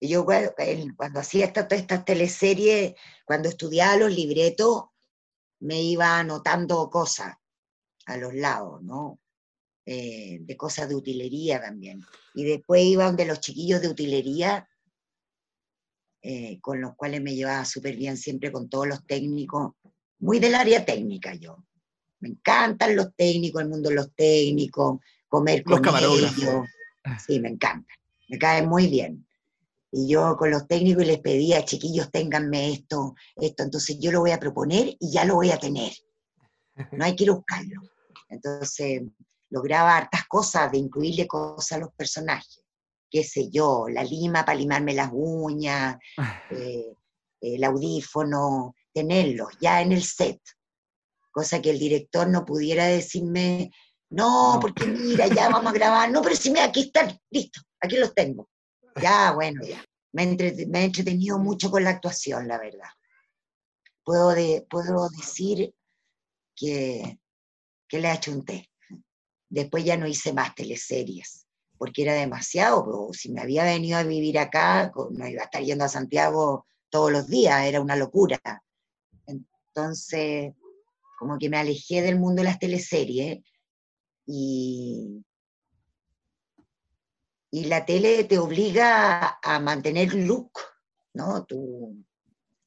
Yo cuando, hacía estas esta teleseries, cuando estudiaba los libretos, me iba anotando cosas a los lados, ¿no? Eh, de cosas de utilería también. Y después iba donde los chiquillos de utilería, eh, con los cuales me llevaba súper bien siempre con todos los técnicos, muy del área técnica yo. Me encantan los técnicos, el mundo de los técnicos, comer con ellos. Sí, me encanta. Me cae muy bien. Y yo con los técnicos les pedía, chiquillos, ténganme esto, esto, entonces yo lo voy a proponer y ya lo voy a tener. No hay que ir a buscarlo. Entonces lograba hartas cosas, de incluirle cosas a los personajes. Qué sé yo, la lima para limarme las uñas, eh, el audífono, tenerlos ya en el set. Cosa que el director no pudiera decirme, no, porque mira, ya vamos a grabar. No, pero si me aquí están, listo, aquí los tengo. Ya, bueno, ya. Me, he entretenido mucho con la actuación, la verdad. Puedo, de, puedo decir que, que le ha hecho un té. después ya no hice más teleseries, porque era demasiado. Si me había venido a vivir acá, no iba a estar yendo a Santiago todos los días, era una locura. Entonces, como que me alejé del mundo de las teleseries y, y la tele te obliga a, mantener look, ¿no? Tu,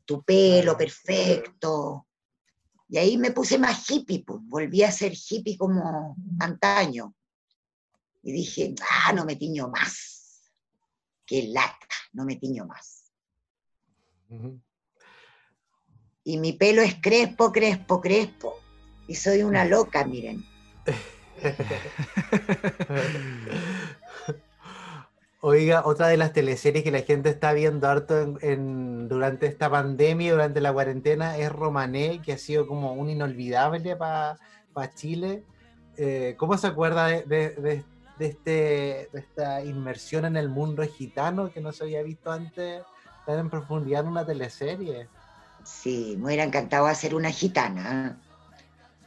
tu pelo perfecto. Y ahí me puse más hippie, pues, volví a ser hippie como antaño. Y dije, ah, no me tiño más. Qué lata, no me tiño más. Y mi pelo es crespo, crespo, crespo. Y soy una loca, miren. Oiga, otra de las teleseries que la gente está viendo harto en, durante esta pandemia, durante la cuarentena, es Romané, que ha sido como un inolvidable para Chile. Eh, ¿Cómo se acuerda de- de este, de esta inmersión en el mundo gitano que no se había visto antes tan en profundidad en una teleserie? Sí, me hubiera encantado hacer una gitana, ¿eh?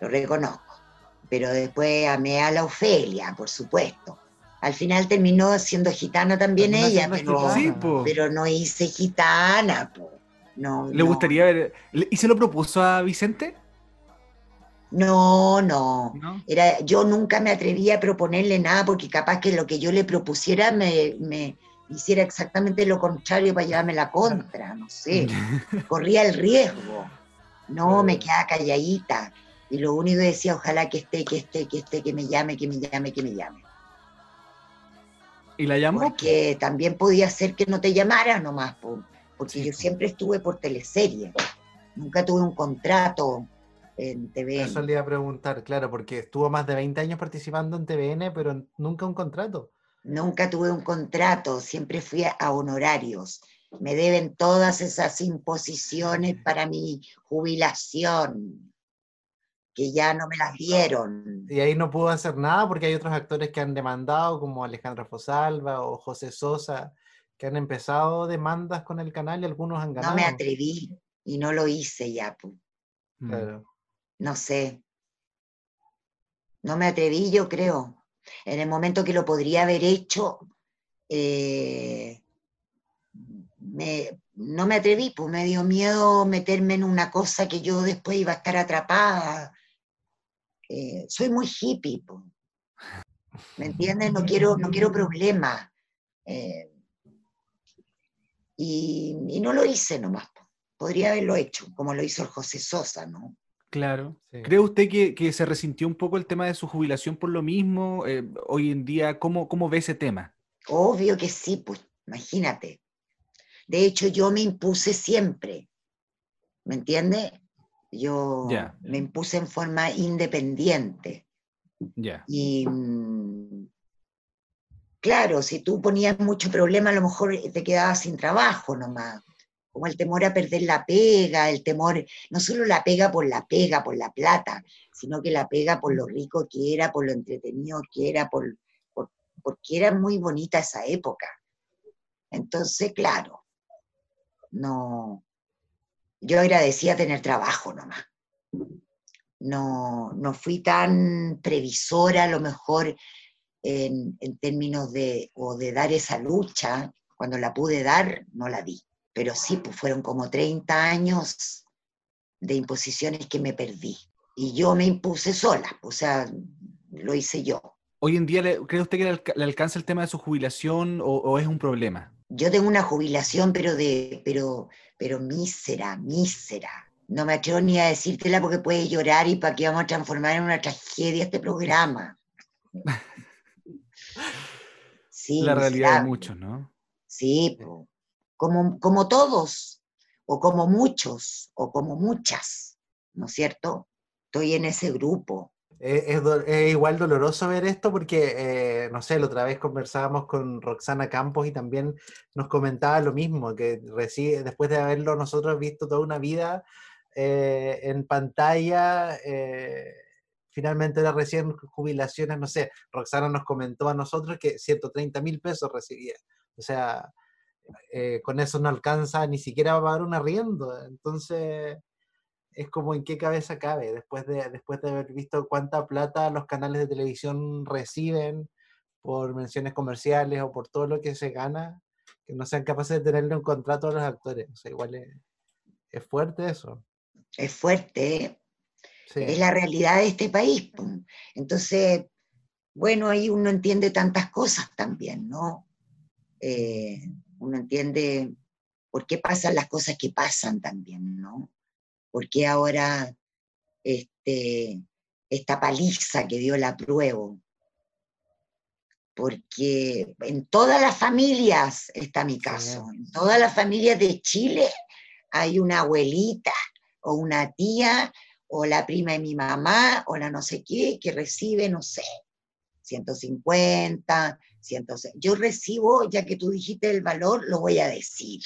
lo reconozco. Pero después amé a la Ofelia, por supuesto. Al final terminó siendo gitana también Terminó ella, pero. Sí, no hice gitana. po. No, ¿Le no. gustaría ver? ¿Y se lo propuso a Vicente? No, no. ¿No? Era, yo nunca me atrevía a proponerle nada porque capaz que lo que yo le propusiera me, me hiciera exactamente lo contrario para llevarme la contra, no sé. Corría el riesgo. No, me quedaba calladita. Y lo único que decía, ojalá que esté, que esté, que esté, que me llame, que me llame, que me llame. ¿Y la llamó? Porque también podía ser que no te llamara nomás, po, porque yo siempre estuve por teleserie. Nunca tuve un contrato en TV. Eso le iba a preguntar, claro, porque estuvo más de 20 años participando en TVN, pero nunca un contrato. Nunca tuve un contrato, siempre fui a honorarios. Me deben todas esas imposiciones para mi jubilación, que ya no me las dieron. Y ahí no pudo hacer nada porque hay otros actores que han demandado, como Alejandra Fosalva o José Sosa, que han empezado demandas con el canal y algunos han No ganado. me atreví y no lo hice ya. Mm. Claro. no sé. No me atreví, yo creo. En el momento que lo podría haber hecho, eh, me- no me atreví, pues me dio miedo meterme en una cosa que yo después iba a estar atrapada. Eh, soy muy hippie, pues. ¿me entiendes? No quiero, no quiero problemas. Eh, y, y no lo hice nomás. po. Podría haberlo hecho, como lo hizo el José Sosa, ¿no? Claro. Sí. ¿Cree usted que, que se resintió un poco el tema de su jubilación por lo mismo? Eh, hoy en día, ¿cómo, ¿cómo ve ese tema? Obvio que sí, pues, imagínate. De hecho, yo me impuse siempre, ¿me entiendes? Yo me impuse en forma independiente. Y mm, claro, si tú ponías mucho problema, a lo mejor te quedabas sin trabajo nomás. Como el temor a perder la pega, el temor, no solo la pega por la pega, por la plata, sino que la pega por lo rico que era, por lo entretenido que era, por, por- porque era muy bonita esa época. Entonces, claro, no, yo agradecía tener trabajo nomás. No, no fui tan previsora a lo mejor en, en términos de, o de dar esa lucha. Cuando la pude dar, no la di. Pero sí, pues fueron como 30 años de imposiciones que me perdí. Y yo me impuse sola, o sea, lo hice yo. Hoy en día, ¿le- ¿cree usted que le alcanza el tema de su jubilación o, o es un problema? Yo tengo una jubilación, pero de, pero, pero mísera, mísera. No me atrevo ni a decírtela porque puedes llorar y para qué vamos a transformar en una tragedia este programa. Sí, la realidad de muchos, ¿no? Sí, como, como todos, o como muchos, o como muchas, ¿no es cierto? Estoy en ese grupo. Es, es igual doloroso ver esto porque, eh, no sé, la otra vez conversábamos con Roxana Campos y también nos comentaba lo mismo, que reci- después de haberlo nosotros visto toda una vida eh, en pantalla, eh, finalmente era recién jubilaciones, no sé, Roxana nos comentó a nosotros que 130 mil pesos recibía. O sea, eh, con eso no alcanza ni siquiera a pagar un arriendo. Entonces, es como en qué cabeza cabe, después de, después de haber visto cuánta plata los canales de televisión reciben por menciones comerciales o por todo lo que se gana, que no sean capaces de tenerle un contrato a los actores. O sea, igual es, fuerte eso. Es fuerte, es la realidad de este país. Entonces, bueno, ahí uno entiende tantas cosas también, ¿no? Eh, uno entiende por qué pasan las cosas que pasan también, ¿no? ¿Por qué ahora este, esta paliza que dio la prueba? Porque en todas las familias está mi caso, en todas las familias de Chile hay una abuelita o una tía o la prima de mi mamá o la no sé qué que recibe, no sé, 150, 106. Yo recibo, ya que tú dijiste el valor, lo voy a decir.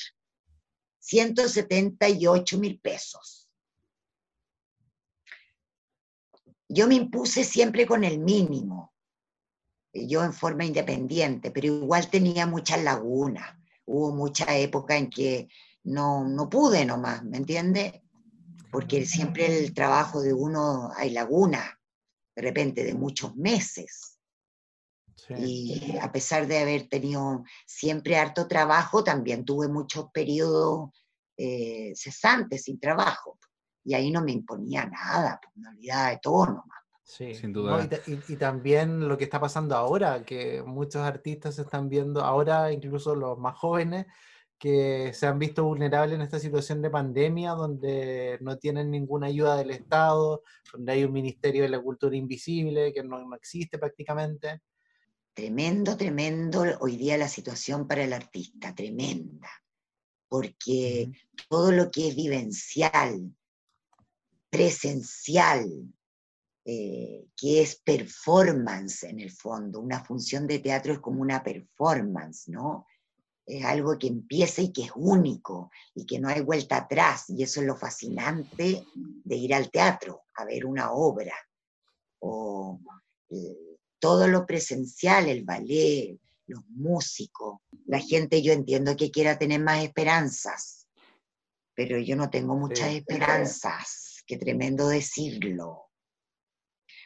178 mil pesos. Yo me impuse siempre con el mínimo, yo en forma independiente, pero igual tenía muchas lagunas. Hubo mucha época en que no, no pude nomás, ¿me entiendes? Porque siempre el trabajo de uno hay laguna, de repente de muchos meses. Y a pesar de haber tenido siempre harto trabajo, también tuve muchos periodos eh, cesantes sin trabajo. Y ahí no me imponía nada, pues me olvidaba de todo nomás. Sí, sin duda. y, también lo que está pasando ahora, que muchos artistas están viendo, ahora incluso los más jóvenes, que se han visto vulnerables en esta situación de pandemia, donde no tienen ninguna ayuda del Estado, donde hay un Ministerio de la Cultura invisible que no, no existe prácticamente. Tremendo, tremendo hoy día la situación para el artista, tremenda, porque todo lo que es vivencial, presencial, eh, que es performance en el fondo, una función de teatro es como una performance, ¿no? Es algo que empieza y que es único y que no hay vuelta atrás, y eso es lo fascinante de ir al teatro, a ver una obra. O, eh, todo lo presencial, el ballet, los músicos, la gente yo entiendo que quiera tener más esperanzas, pero yo no tengo muchas esperanzas, qué tremendo decirlo,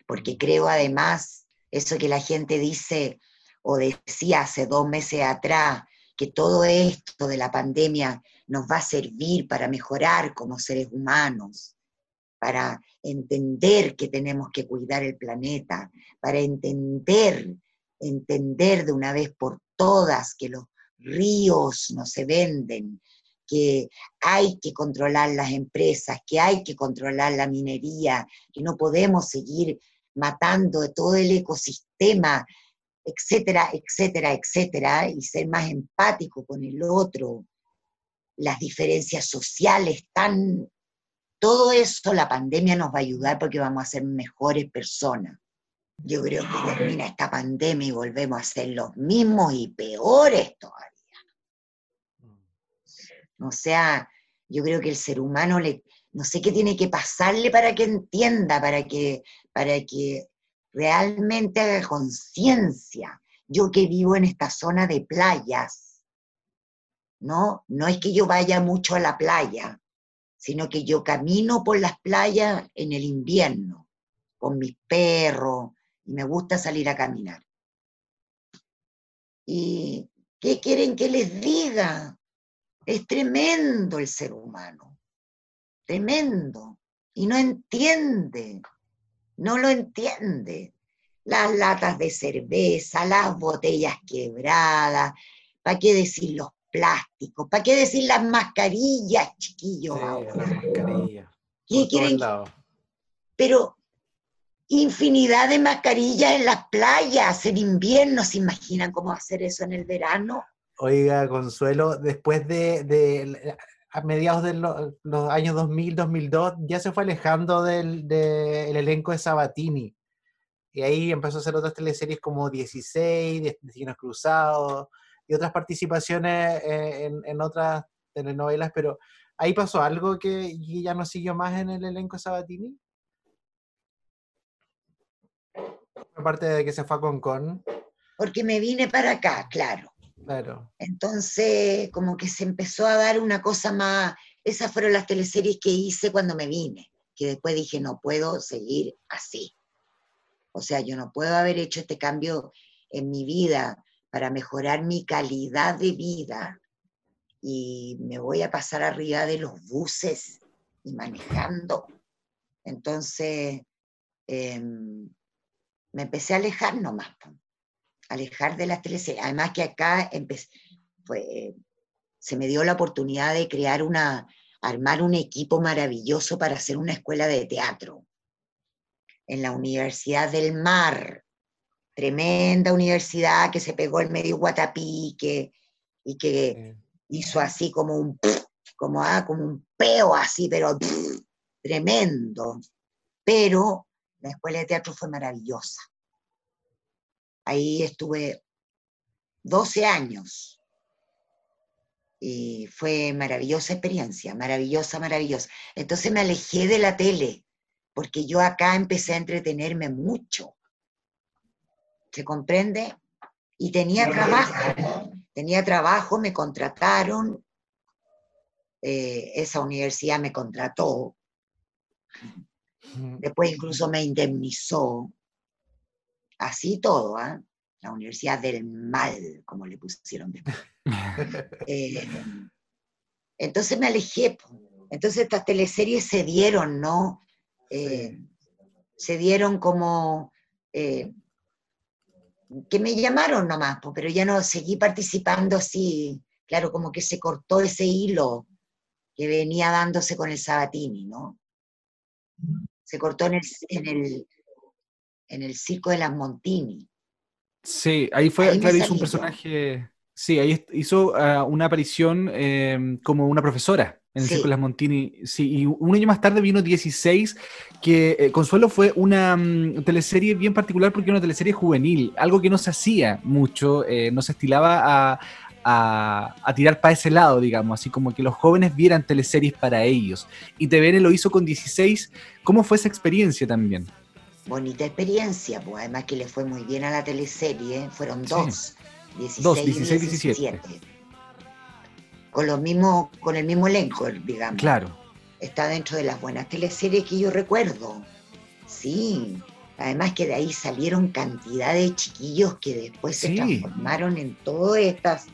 porque creo además eso que la gente dice o decía hace dos meses atrás, que todo esto de la pandemia nos va a servir para mejorar como seres humanos, para entender que tenemos que cuidar el planeta, para entender, entender de una vez por todas que los ríos no se venden, que hay que controlar las empresas, que hay que controlar la minería, que no podemos seguir matando todo el ecosistema, etcétera, etcétera, etcétera, y ser más empático con el otro. Las diferencias sociales tan todo eso la pandemia nos va a ayudar porque vamos a ser mejores personas. Yo creo que termina esta pandemia y volvemos a ser los mismos y peores todavía. O sea, yo creo que el ser humano le, no sé qué tiene que pasarle para que entienda, para que, para que realmente haga conciencia. Yo que vivo en esta zona de playas, ¿no? No es que yo vaya mucho a la playa, sino que yo camino por las playas en el invierno con mis perros y me gusta salir a caminar. ¿Y qué quieren que les diga? Es tremendo el ser humano, tremendo, y no entiende, no lo entiende. Las latas de cerveza, las botellas quebradas, ¿para qué decir los plásticos. ¿Para qué decir las mascarillas, chiquillos? ¿Qué quieren? Pero infinidad de mascarillas en las playas en invierno. ¿Se imaginan cómo hacer eso en el verano? Oiga, Consuelo, después de, a mediados de los, años 2000, 2002, ya se fue alejando del, elenco de Sabatini. Y ahí empezó a hacer otras teleseries como 16, Destinos Cruzados, y otras participaciones eh, en, otras telenovelas, pero ahí pasó algo que ya no siguió más en el elenco Sabatini. Aparte de que se fue a Concon. Porque me vine para acá, claro. Entonces, como que se empezó a dar una cosa más. Esas fueron las teleseries que hice cuando me vine. que después dije, no puedo seguir así. O sea, yo no puedo haber hecho este cambio en mi vida para mejorar mi calidad de vida y me voy a pasar arriba de los buses y manejando. Entonces, em, me empecé a alejar nomás, alejar de las teleseries. Además que acá se me dio la oportunidad de crear una, armar un equipo maravilloso para hacer una escuela de teatro en la Universidad del Mar, tremenda universidad que se pegó el medio Guatapique y que hizo así como un como, ah, como un peo así, pero tremendo. Pero la escuela de teatro fue maravillosa. Ahí estuve 12 años y fue maravillosa experiencia, maravillosa, maravillosa. Entonces me alejé de la tele, porque yo acá empecé a entretenerme mucho. ¿Se comprende? Y tenía trabajo, tenía trabajo, me contrataron, eh, esa universidad me contrató, después incluso me indemnizó, así todo, ¿ah? la Universidad del Mal, como le pusieron después. Eh, entonces me alejé, entonces estas teleseries se dieron, ¿no? Eh, se dieron como que me llamaron nomás, pero ya no seguí participando así, claro, como que se cortó ese hilo que venía dándose con el Sabatini, ¿no? Se cortó en el, en el, en el circo de las Montini. Sí, ahí fue, ahí hizo un personaje, sí, ahí hizo ah, una aparición em, como una profesora en el Circo de las Montini, sí, y un año más tarde vino 16, que eh, Consuelo fue una mm, teleserie bien particular porque era una teleserie juvenil, algo que no se hacía mucho, eh, no se estilaba a, a, tirar para ese lado, digamos, así como que los jóvenes vieran teleseries para ellos. Y TVN lo hizo con 16. ¿Cómo fue esa experiencia también? Bonita experiencia, pues además que le fue muy bien a la teleserie, fueron dos, 16, dos 16 y 17. Con, lo mismo, con el mismo elenco, digamos. Claro. Está dentro de las buenas teleseries que yo recuerdo. Sí, Además que de ahí salieron cantidad de chiquillos que después se transformaron en todas estas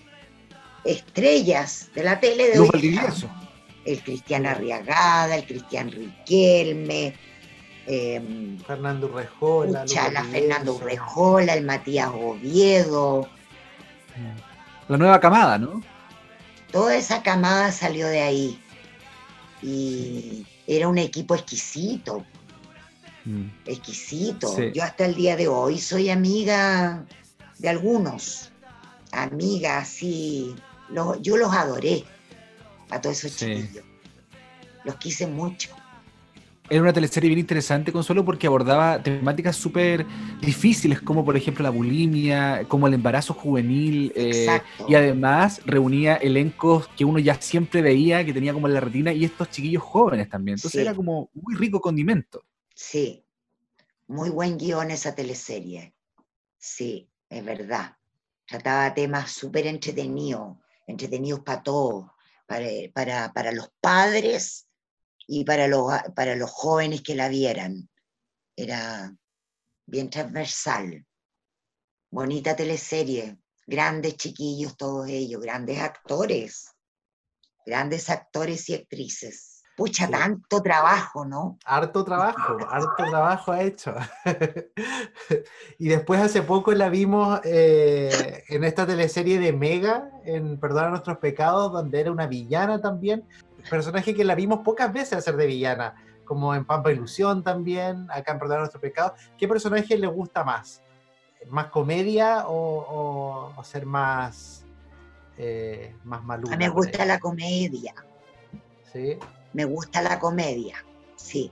estrellas de la tele de hoy. El Cristian Arriagada, el Cristian Riquelme, em, Fernando Urrejola, la Fernando Urrejola, el Matías Oviedo. La nueva camada, ¿no? Toda esa camada salió de ahí. Y era un equipo exquisito. Mm. Exquisito. Yo hasta el día de hoy soy amiga de algunos. Amiga así yo los adoré a todos esos chiquillos. Los quise mucho. Era una teleserie bien interesante, Consuelo, porque abordaba temáticas súper difíciles, como por ejemplo la bulimia, como el embarazo juvenil, eh, y además reunía elencos que uno ya siempre veía, que tenía como en la retina, y estos chiquillos jóvenes también. Entonces era como muy rico condimento. Sí, muy buen guion esa teleserie. Sí, es verdad. Trataba temas súper entretenidos entretenidos para todos, para, para, los padres y para los, para los jóvenes que la vieran. Era bien transversal. Bonita teleserie, grandes chiquillos todos ellos, grandes actores, grandes actores y actrices. Pucha, tanto trabajo, ¿no? Harto trabajo, harto trabajo ha hecho. y después hace poco la vimos eh, en esta teleserie de Mega, en Perdona nuestros pecados, donde era una villana también. Personaje que la vimos pocas veces hacer de villana, como en Pampa Ilusión también, acá en Perdona nuestros pecados. ¿Qué personaje le gusta más? ¿Más comedia o, ser más, eh, más maluca? me gusta la comedia. ¿Sí? me gusta la comedia, sí.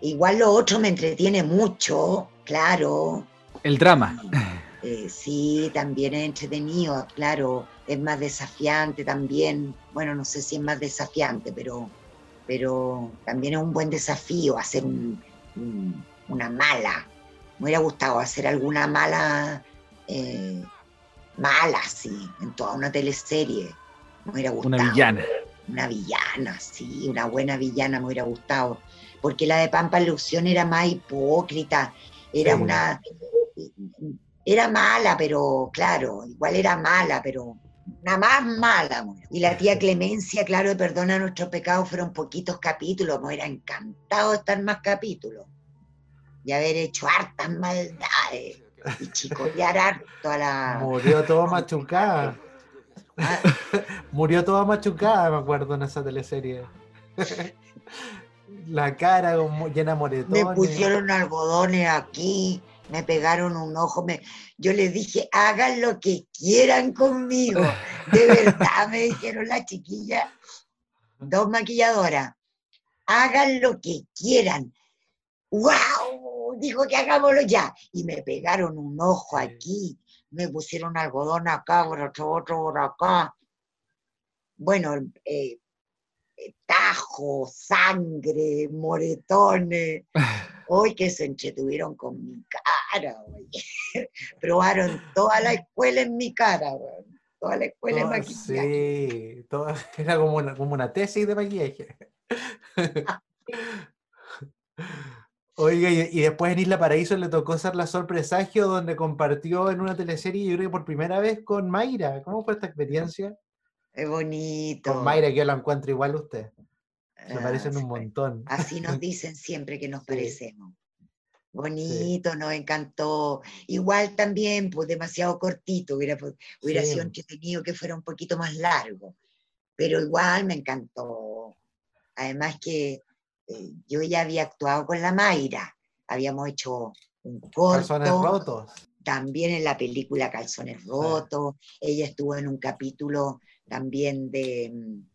Igual lo otro me entretiene mucho, claro. El drama. Sí, también es entretenido, claro. Es más desafiante también. Bueno, no sé si es más desafiante, pero, pero también es un buen desafío hacer una mala. Me hubiera gustado hacer alguna mala, eh, mala, sí, en toda una teleserie. Me hubiera gustado. Una villana. una villana, sí, una buena villana me hubiera gustado, porque la de Pampa Ilusión era más hipócrita, era Sí. una... Era mala, pero claro, igual era mala, pero una más mala. Y la tía Clemencia, claro, perdona nuestros pecados, fueron poquitos capítulos, me hubiera encantado estar más capítulos y haber hecho hartas maldades y chicollar harto a la... Murió toda machucada. Ah, Murió toda machucada, me acuerdo, en esa teleserie. La cara llena de moretones. Me pusieron algodones aquí, me pegaron un ojo. Me... Yo les dije, hagan lo que quieran conmigo. De verdad, me dijeron las chiquillas, dos maquilladoras. Hagan lo que quieran. ¡Wow! Dijo que hagámoslo ya. Y me pegaron un ojo aquí, me pusieron algodón acá, otro, otro por acá. Bueno, eh, eh, tajo, sangre, moretones. Hoy que se entretuvieron con mi cara, oye. Probaron toda la escuela en mi cara, weón. Toda la escuela de Todo- maquillaje. sí, todo- era como una, como una tesis de maquillaje. Oiga, y, y después en Isla Paraíso le tocó ser la Sol Presagio, donde compartió en una teleserie, yo creo que por primera vez con Mayra. ¿Cómo fue esta experiencia? Es bonito. Con Mayra, que yo la encuentro igual a usted. Se Ah, parecen un sí. montón. Así nos dicen siempre que nos Sí. parecemos. Bonito, nos encantó. Igual también, pues demasiado cortito, hubiera, hubiera sido Sí. entretenido que fuera un poquito más largo, pero igual me encantó. Además que eh, yo ya había actuado con la Mayra, habíamos hecho un Calzones corto, rotos. también en la película Calzones Rotos, ella estuvo en un capítulo también de, mm,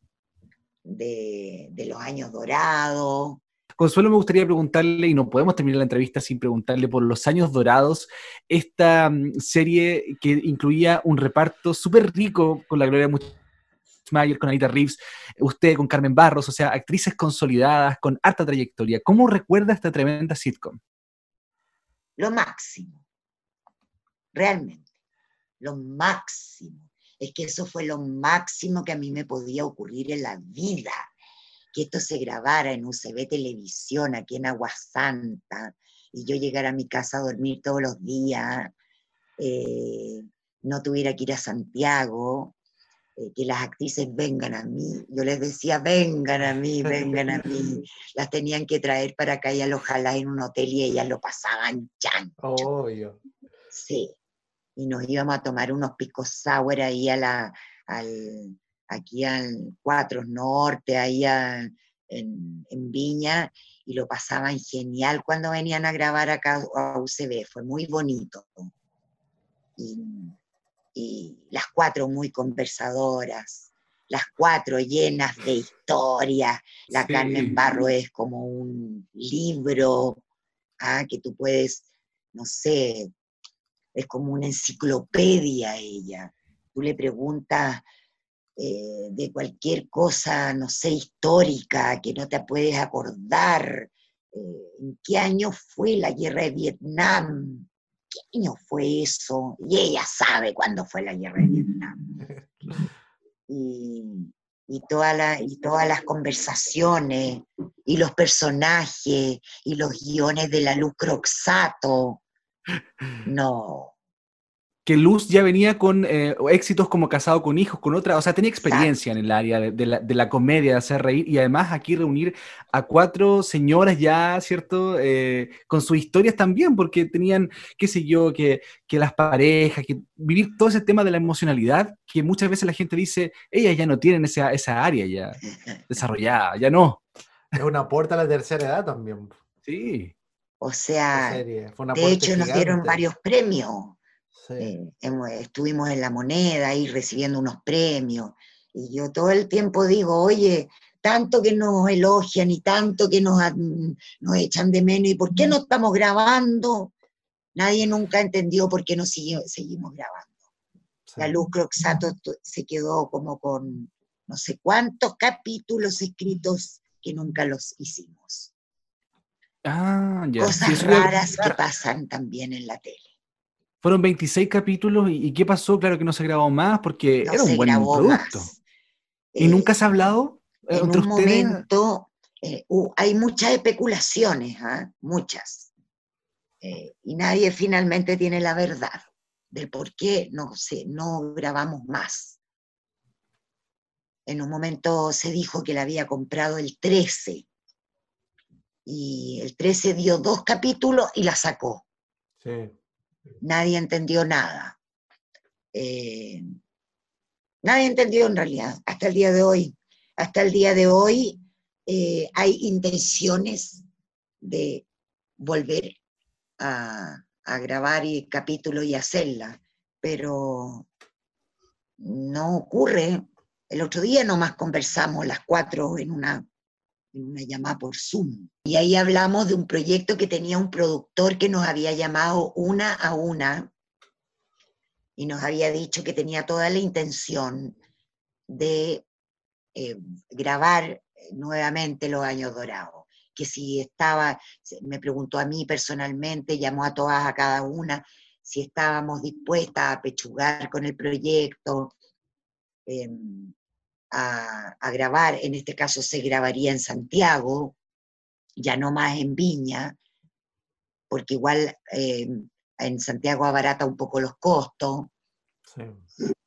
de, de los años dorados. Consuelo, me gustaría preguntarle, y no podemos terminar la entrevista sin preguntarle por Los Años Dorados, esta mm, serie que incluía un reparto súper rico con la Gloria Mayer, con Anita Reeves, usted con Carmen Barros, o sea, actrices consolidadas, con harta trayectoria. ¿Cómo recuerda esta tremenda sitcom? lo máximo, realmente, lo máximo. Es que eso fue lo máximo que a mí me podía ocurrir en la vida, que esto se grabara en UCB Televisión, aquí en Agua Santa, y yo llegara a mi casa a dormir todos los días, eh, no tuviera que ir a Santiago, eh, que las actrices vengan a mí. Yo les decía, vengan a mí, vengan a mí. Las tenían que traer para acá y alojarlas en un hotel y ellas lo pasaban chancho. Obvio. Sí. Y nos íbamos a tomar unos picos sour ahí a la, al, aquí al Cuatro Norte, ahí a- en, en Viña, y lo pasaban genial cuando venían a grabar acá a UCB. Fue muy bonito. Y, y las cuatro muy conversadoras, las cuatro llenas de historia. La Sí. Carmen Barro es como un libro ah, que tú puedes, no sé, es como una enciclopedia ella. Tú le preguntas eh, de cualquier cosa, no sé, histórica, que no te puedes acordar. eh, ¿En qué año fue la guerra de Vietnam? ¿Qué año fue eso? Y ella sabe cuándo fue la guerra de Vietnam. Y, y, toda la- y todas las conversaciones, y los personajes, y los guiones de la Luz Croxato. No, Que Luz ya venía con eh, éxitos como Casado con Hijos, con otra, o sea, tenía experiencia en el área de, de la, de la comedia, de hacer reír, y además aquí reunir a cuatro señoras ya, ¿cierto? Eh, con sus historias también, porque tenían, qué sé yo, que, que las parejas, que vivir todo ese tema de la emocionalidad, que muchas veces la gente dice, ellas ya no tienen esa, esa área ya desarrollada, ya no. Es un aporte a la tercera edad también. Sí. O sea, de hecho nos dieron varios premios. Sí. Eh, hemos- estuvimos en la moneda ahí recibiendo unos premios. Y yo todo el tiempo digo, oye, tanto que nos elogian y tanto que nos, nos echan de menos, ¿y por qué no estamos grabando? Nadie nunca entendió por qué no sigue- seguimos grabando. sí. La Luz Croxato se quedó como con no sé cuántos capítulos escritos que nunca los hicimos. Ah, ya. Cosas Sí, raras que pasan también en la tele. Fueron 26 capítulos, ¿y, y qué pasó? Claro que no se grabó más, porque No era un buen producto. más. ¿Y Eh, nunca se ha hablado? en un momento eh, hay muchas especulaciones, ¿ah? muchas, eh, y nadie finalmente tiene la verdad del por qué no, no grabamos más. En un momento se dijo que la había comprado el 13, y el 13 dio dos capítulos y la sacó. Nadie entendió nada. Eh, nadie entendió en realidad, hasta el día de hoy. Hasta el día de hoy eh, hay intenciones de volver a, grabar y capítulo y hacerla, pero no ocurre. El otro día nomás conversamos las cuatro en una, en una llamada por Zoom. Y ahí hablamos de un proyecto que tenía un productor que nos había llamado una a una y nos había dicho que tenía toda la intención de eh, grabar nuevamente los años dorados, que si estaba, me preguntó a mí personalmente, llamó a todas, a cada una, si estábamos dispuestas a pechugar con el proyecto, em, a, grabar, en este caso se grabaría en Santiago, ya no más en Viña, porque igual em, en Santiago abarata un poco los costos.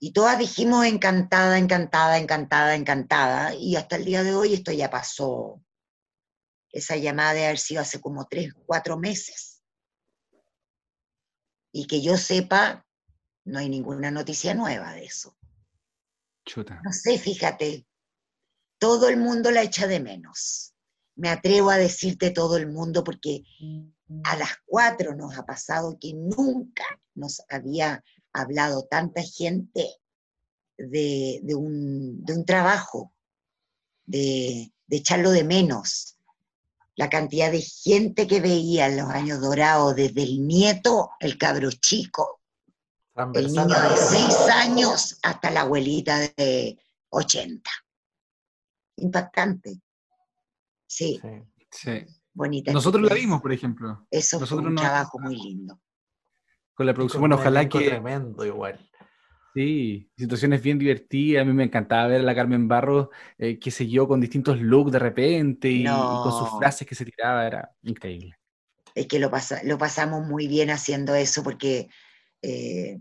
Y todas dijimos encantada, encantada, encantada, encantada, y hasta el día de hoy esto ya pasó. Esa llamada de haber sido hace como tres, cuatro meses. Y que yo sepa, no hay ninguna noticia nueva de eso. No sé, fíjate, todo el mundo la echa de menos. Me atrevo a decirte todo el mundo porque a las cuatro nos ha pasado que nunca nos había hablado tanta gente de, un, trabajo, de, echarlo de menos. La cantidad de gente que veía en los años dorados, desde el nieto, el cabro chico, el niño de seis años hasta la abuelita de 80. Impactante. Sí. sí. Bonita. Nosotros la vimos, por ejemplo. Eso Nosotros fue un trabajo muy lindo con la producción. Bueno, ojalá que. Tremendo, igual. Sí, situaciones bien divertidas. A mí me encantaba ver a la Carmen Barros, eh, qué sé yo, con distintos looks de repente y, con sus frases que se tiraba. Era increíble. Es que lo, lo pasamos muy bien haciendo eso porque eh,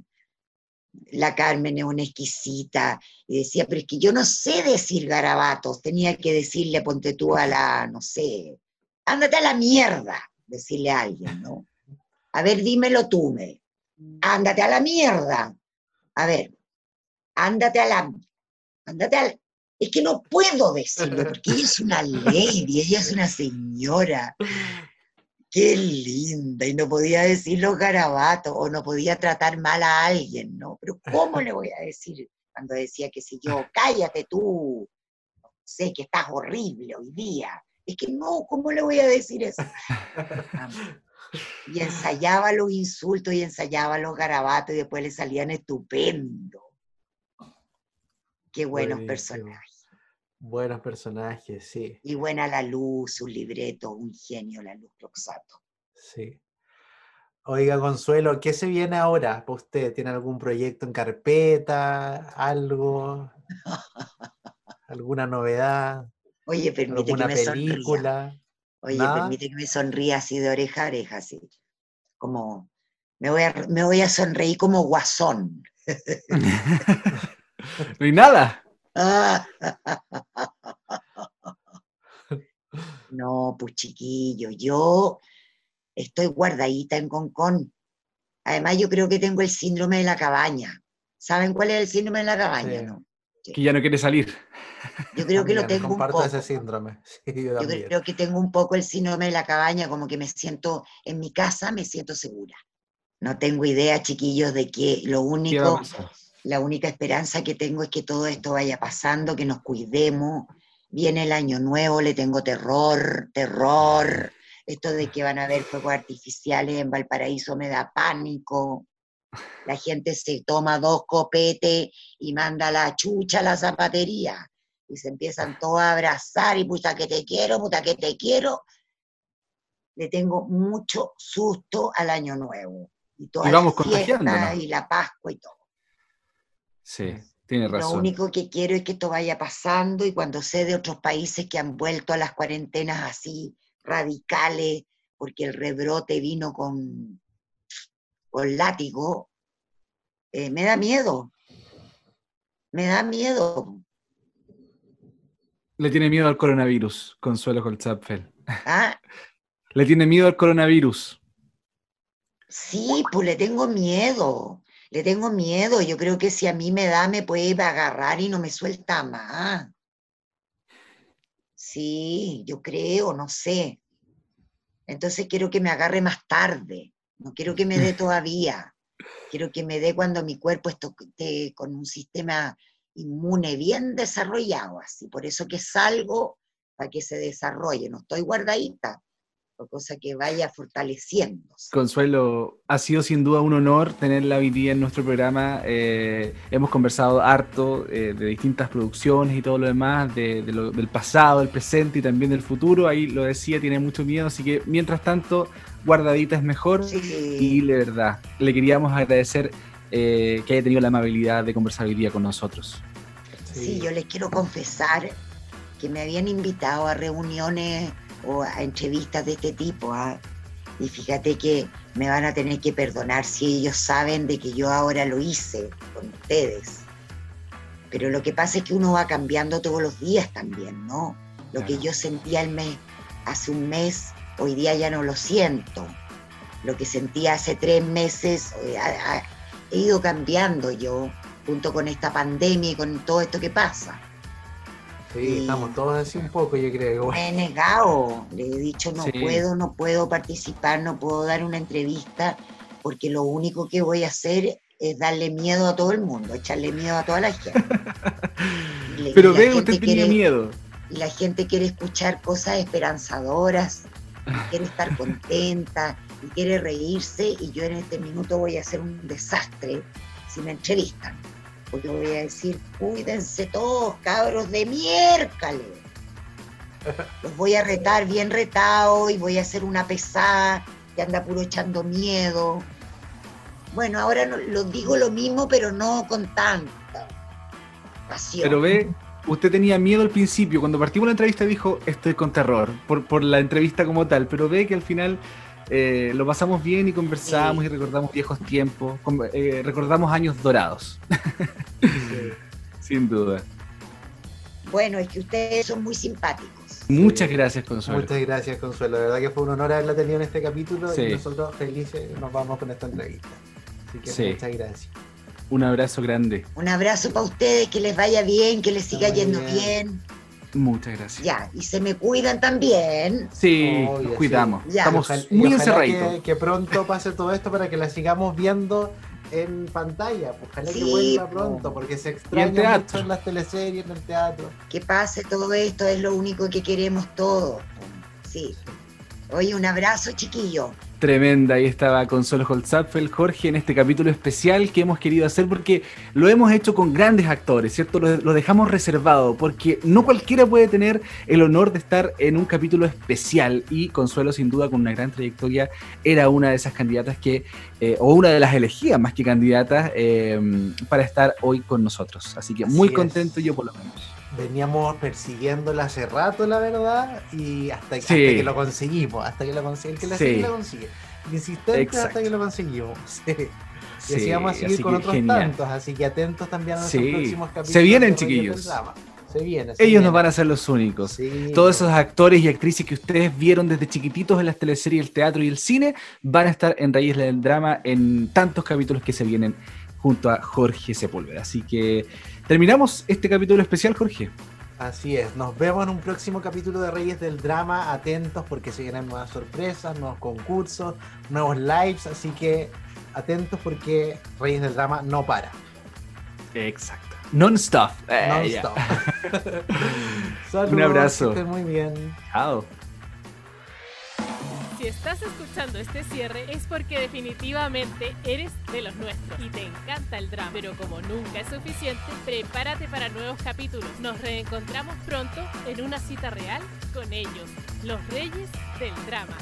la Carmen es una exquisita. Y decía, pero es que yo no sé decir garabatos. Tenía que decirle, ponte tú a la, no sé, ándate a la mierda, decirle a alguien, ¿no? A ver, dímelo tú, me ándate a la mierda. A ver, ándate a la, ándate a es que no puedo decirlo, porque ella es una lady, ella es una señora. Qué linda, y no podía decir los garabatos, o no podía tratar mal a alguien, ¿no? Pero ¿cómo le voy a decir cuando decía que si yo, cállate tú, sé que estás horrible hoy día? Es que no, ¿cómo le voy a decir eso? y ensayaba los insultos y ensayaba los garabatos y después le salían estupendo. Qué buenos personajes. Buenos personajes, sí. Y buena la luz, un libreto, un genio, la luz Roxato. Sí. Oiga, Consuelo, ¿qué se viene ahora usted? ¿Tiene algún proyecto en carpeta? ¿Algo? ¿Alguna novedad? Oye, permite que me película? Oye, permite que me sonría así de oreja a oreja, así. Como, me voy a, me voy a sonreír como guasón. no hay nada. no, pues chiquillo, yo estoy guardadita en Concón. Además, yo creo que tengo el síndrome de la cabaña. ¿Saben cuál es el síndrome de la cabaña? No? Que ya no quiere salir. Yo creo que lo tengo un poco. ese síndrome. yo, creo que tengo un poco el síndrome de la cabaña, como que me siento en mi casa, me siento segura. No tengo idea, chiquillos, de que lo único, la única esperanza que tengo es que todo esto vaya pasando, que nos cuidemos. Viene el año nuevo, le tengo terror, terror. Esto de que van a haber fuegos artificiales en Valparaíso me da pánico. La gente se toma dos copetes y manda la chucha a la zapatería. Y se empiezan todos a abrazar y puta que te quiero, puta que te quiero. Le tengo mucho susto al año nuevo. Y toda y vamos la fiesta y la Pascua y todo. Sí. Tiene Lo razón. único que quiero es que esto vaya pasando y cuando sé de otros países que han vuelto a las cuarentenas así radicales, porque el rebrote vino con, con látigo, eh, me da miedo. Me da miedo. Le tiene miedo al coronavirus, Consuelo Holzapfel. ¿ah? Le tiene miedo al coronavirus. Sí, pues le tengo miedo. Le tengo miedo. Yo creo que si a mí me da, me puede agarrar y no me suelta más. Sí, yo creo, no sé. Entonces quiero que me agarre más tarde. No quiero que me dé todavía. Quiero que me dé cuando mi cuerpo esté con un sistema inmune bien desarrollado, así. Por eso que salgo para que se desarrolle. No estoy guardadita cosa que vaya fortaleciéndose. Consuelo, ha sido sin duda un honor tenerla hoy día en nuestro programa. Eh, hemos conversado harto eh, de distintas producciones y todo lo demás, de, de lo, del pasado, del presente y también del futuro. Ahí lo decía, tiene mucho miedo, así que mientras tanto, guardadita es mejor. Sí. Y de verdad, le queríamos agradecer eh, que haya tenido la amabilidad de conversar hoy día con nosotros. Sí. sí, yo les quiero confesar que me habían invitado a reuniones o a entrevistas de este tipo. ¿ah? Y fíjate que me van a tener que perdonar si ellos saben de que yo ahora lo hice con ustedes. Pero lo que pasa es que uno va cambiando todos los días también, ¿no? Lo claro. que yo sentía el mes, hace un mes, hoy día ya no lo siento. Lo que sentía hace tres meses, he ido cambiando yo junto con esta pandemia y con todo esto que pasa. Sí, y estamos todos así un poco, yo creo. Me he negado, le he dicho no sí. puedo, no puedo participar, no puedo dar una entrevista, porque lo único que voy a hacer es darle miedo a todo el mundo, echarle miedo a toda la gente. Le, Pero ve, usted tiene miedo. Y la gente quiere escuchar cosas esperanzadoras, quiere estar contenta, y quiere reírse, y yo en este minuto voy a hacer un desastre si me entrevistan porque voy a decir, cuídense todos, cabros de miércoles. Los voy a retar bien retado y voy a hacer una pesada que anda puro echando miedo. Bueno, ahora no, lo digo lo mismo, pero no con tanta pasión. Pero ve, usted tenía miedo al principio, cuando partimos la entrevista dijo, estoy con terror, por, por la entrevista como tal, pero ve que al final eh, lo pasamos bien y conversamos Sí. y recordamos viejos tiempos, con- eh, recordamos años dorados. Sin duda. Bueno, es que ustedes son muy simpáticos. Muchas gracias, Consuelo. Muchas gracias, Consuelo. La verdad que fue un honor haberla tenido en este capítulo Sí. y nosotros felices nos vamos con esta entrevista. Así que Sí. muchas gracias. Un abrazo grande. Un abrazo para ustedes, que les vaya bien, que les siga muy yendo bien. bien. Muchas gracias. Ya, y se me cuidan también. Sí, Obvio, nos sí. cuidamos. Ya. Estamos ojalá- muy encerraditos. Que, que pronto pase todo esto para que la sigamos viendo en pantalla. Pues Ojalá que Sí, vuelva po. pronto, porque se extraña mucho en las teleseries, en el teatro. Que pase todo esto, es lo único que queremos todos. Sí. Oye, un abrazo, chiquillo. Tremenda, ahí estaba Consuelo Holzapfel, Jorge, en este capítulo especial que hemos querido hacer porque lo hemos hecho con grandes actores, ¿cierto? Lo, lo dejamos reservado porque no cualquiera puede tener el honor de estar en un capítulo especial y Consuelo, sin duda, con una gran trayectoria, era una de esas candidatas que, eh, o una de las elegidas más que candidatas eh, para estar hoy con nosotros. Así que Así muy es. contento yo por lo menos. Veníamos persiguiéndola hace rato, la verdad, y hasta, que lo conseguimos, hasta que lo consigue. El que la Sí. sigue, lo consigue. Insistente hasta que lo conseguimos. Sí. Sí, y así vamos a seguir con otros genial. tantos, así que atentos también a nuestros próximos capítulos. Se vienen, chiquillos. Se viene. se Ellos viene. nos van a ser los únicos. Sí, Todos esos actores y actrices que ustedes vieron desde chiquititos en las teleseries, el teatro y el cine van a estar en Reyes del Drama en tantos capítulos que se vienen junto a Jorge Sepúlveda. Así que terminamos este capítulo especial, Jorge. Así es, nos vemos en un próximo capítulo de Reyes del Drama, atentos porque se vienen nuevas sorpresas, nuevos concursos, nuevos lives, así que atentos porque Reyes del Drama no para. Exacto. Non-stop. Eh, Non ya. stop. Saludos, Un abrazo. que estén muy bien. Chao. Si estás escuchando este cierre es porque definitivamente eres de los nuestros y te encanta el drama. Pero como nunca es suficiente, prepárate para nuevos capítulos. Nos reencontramos pronto en una cita real con ellos, los reyes del drama.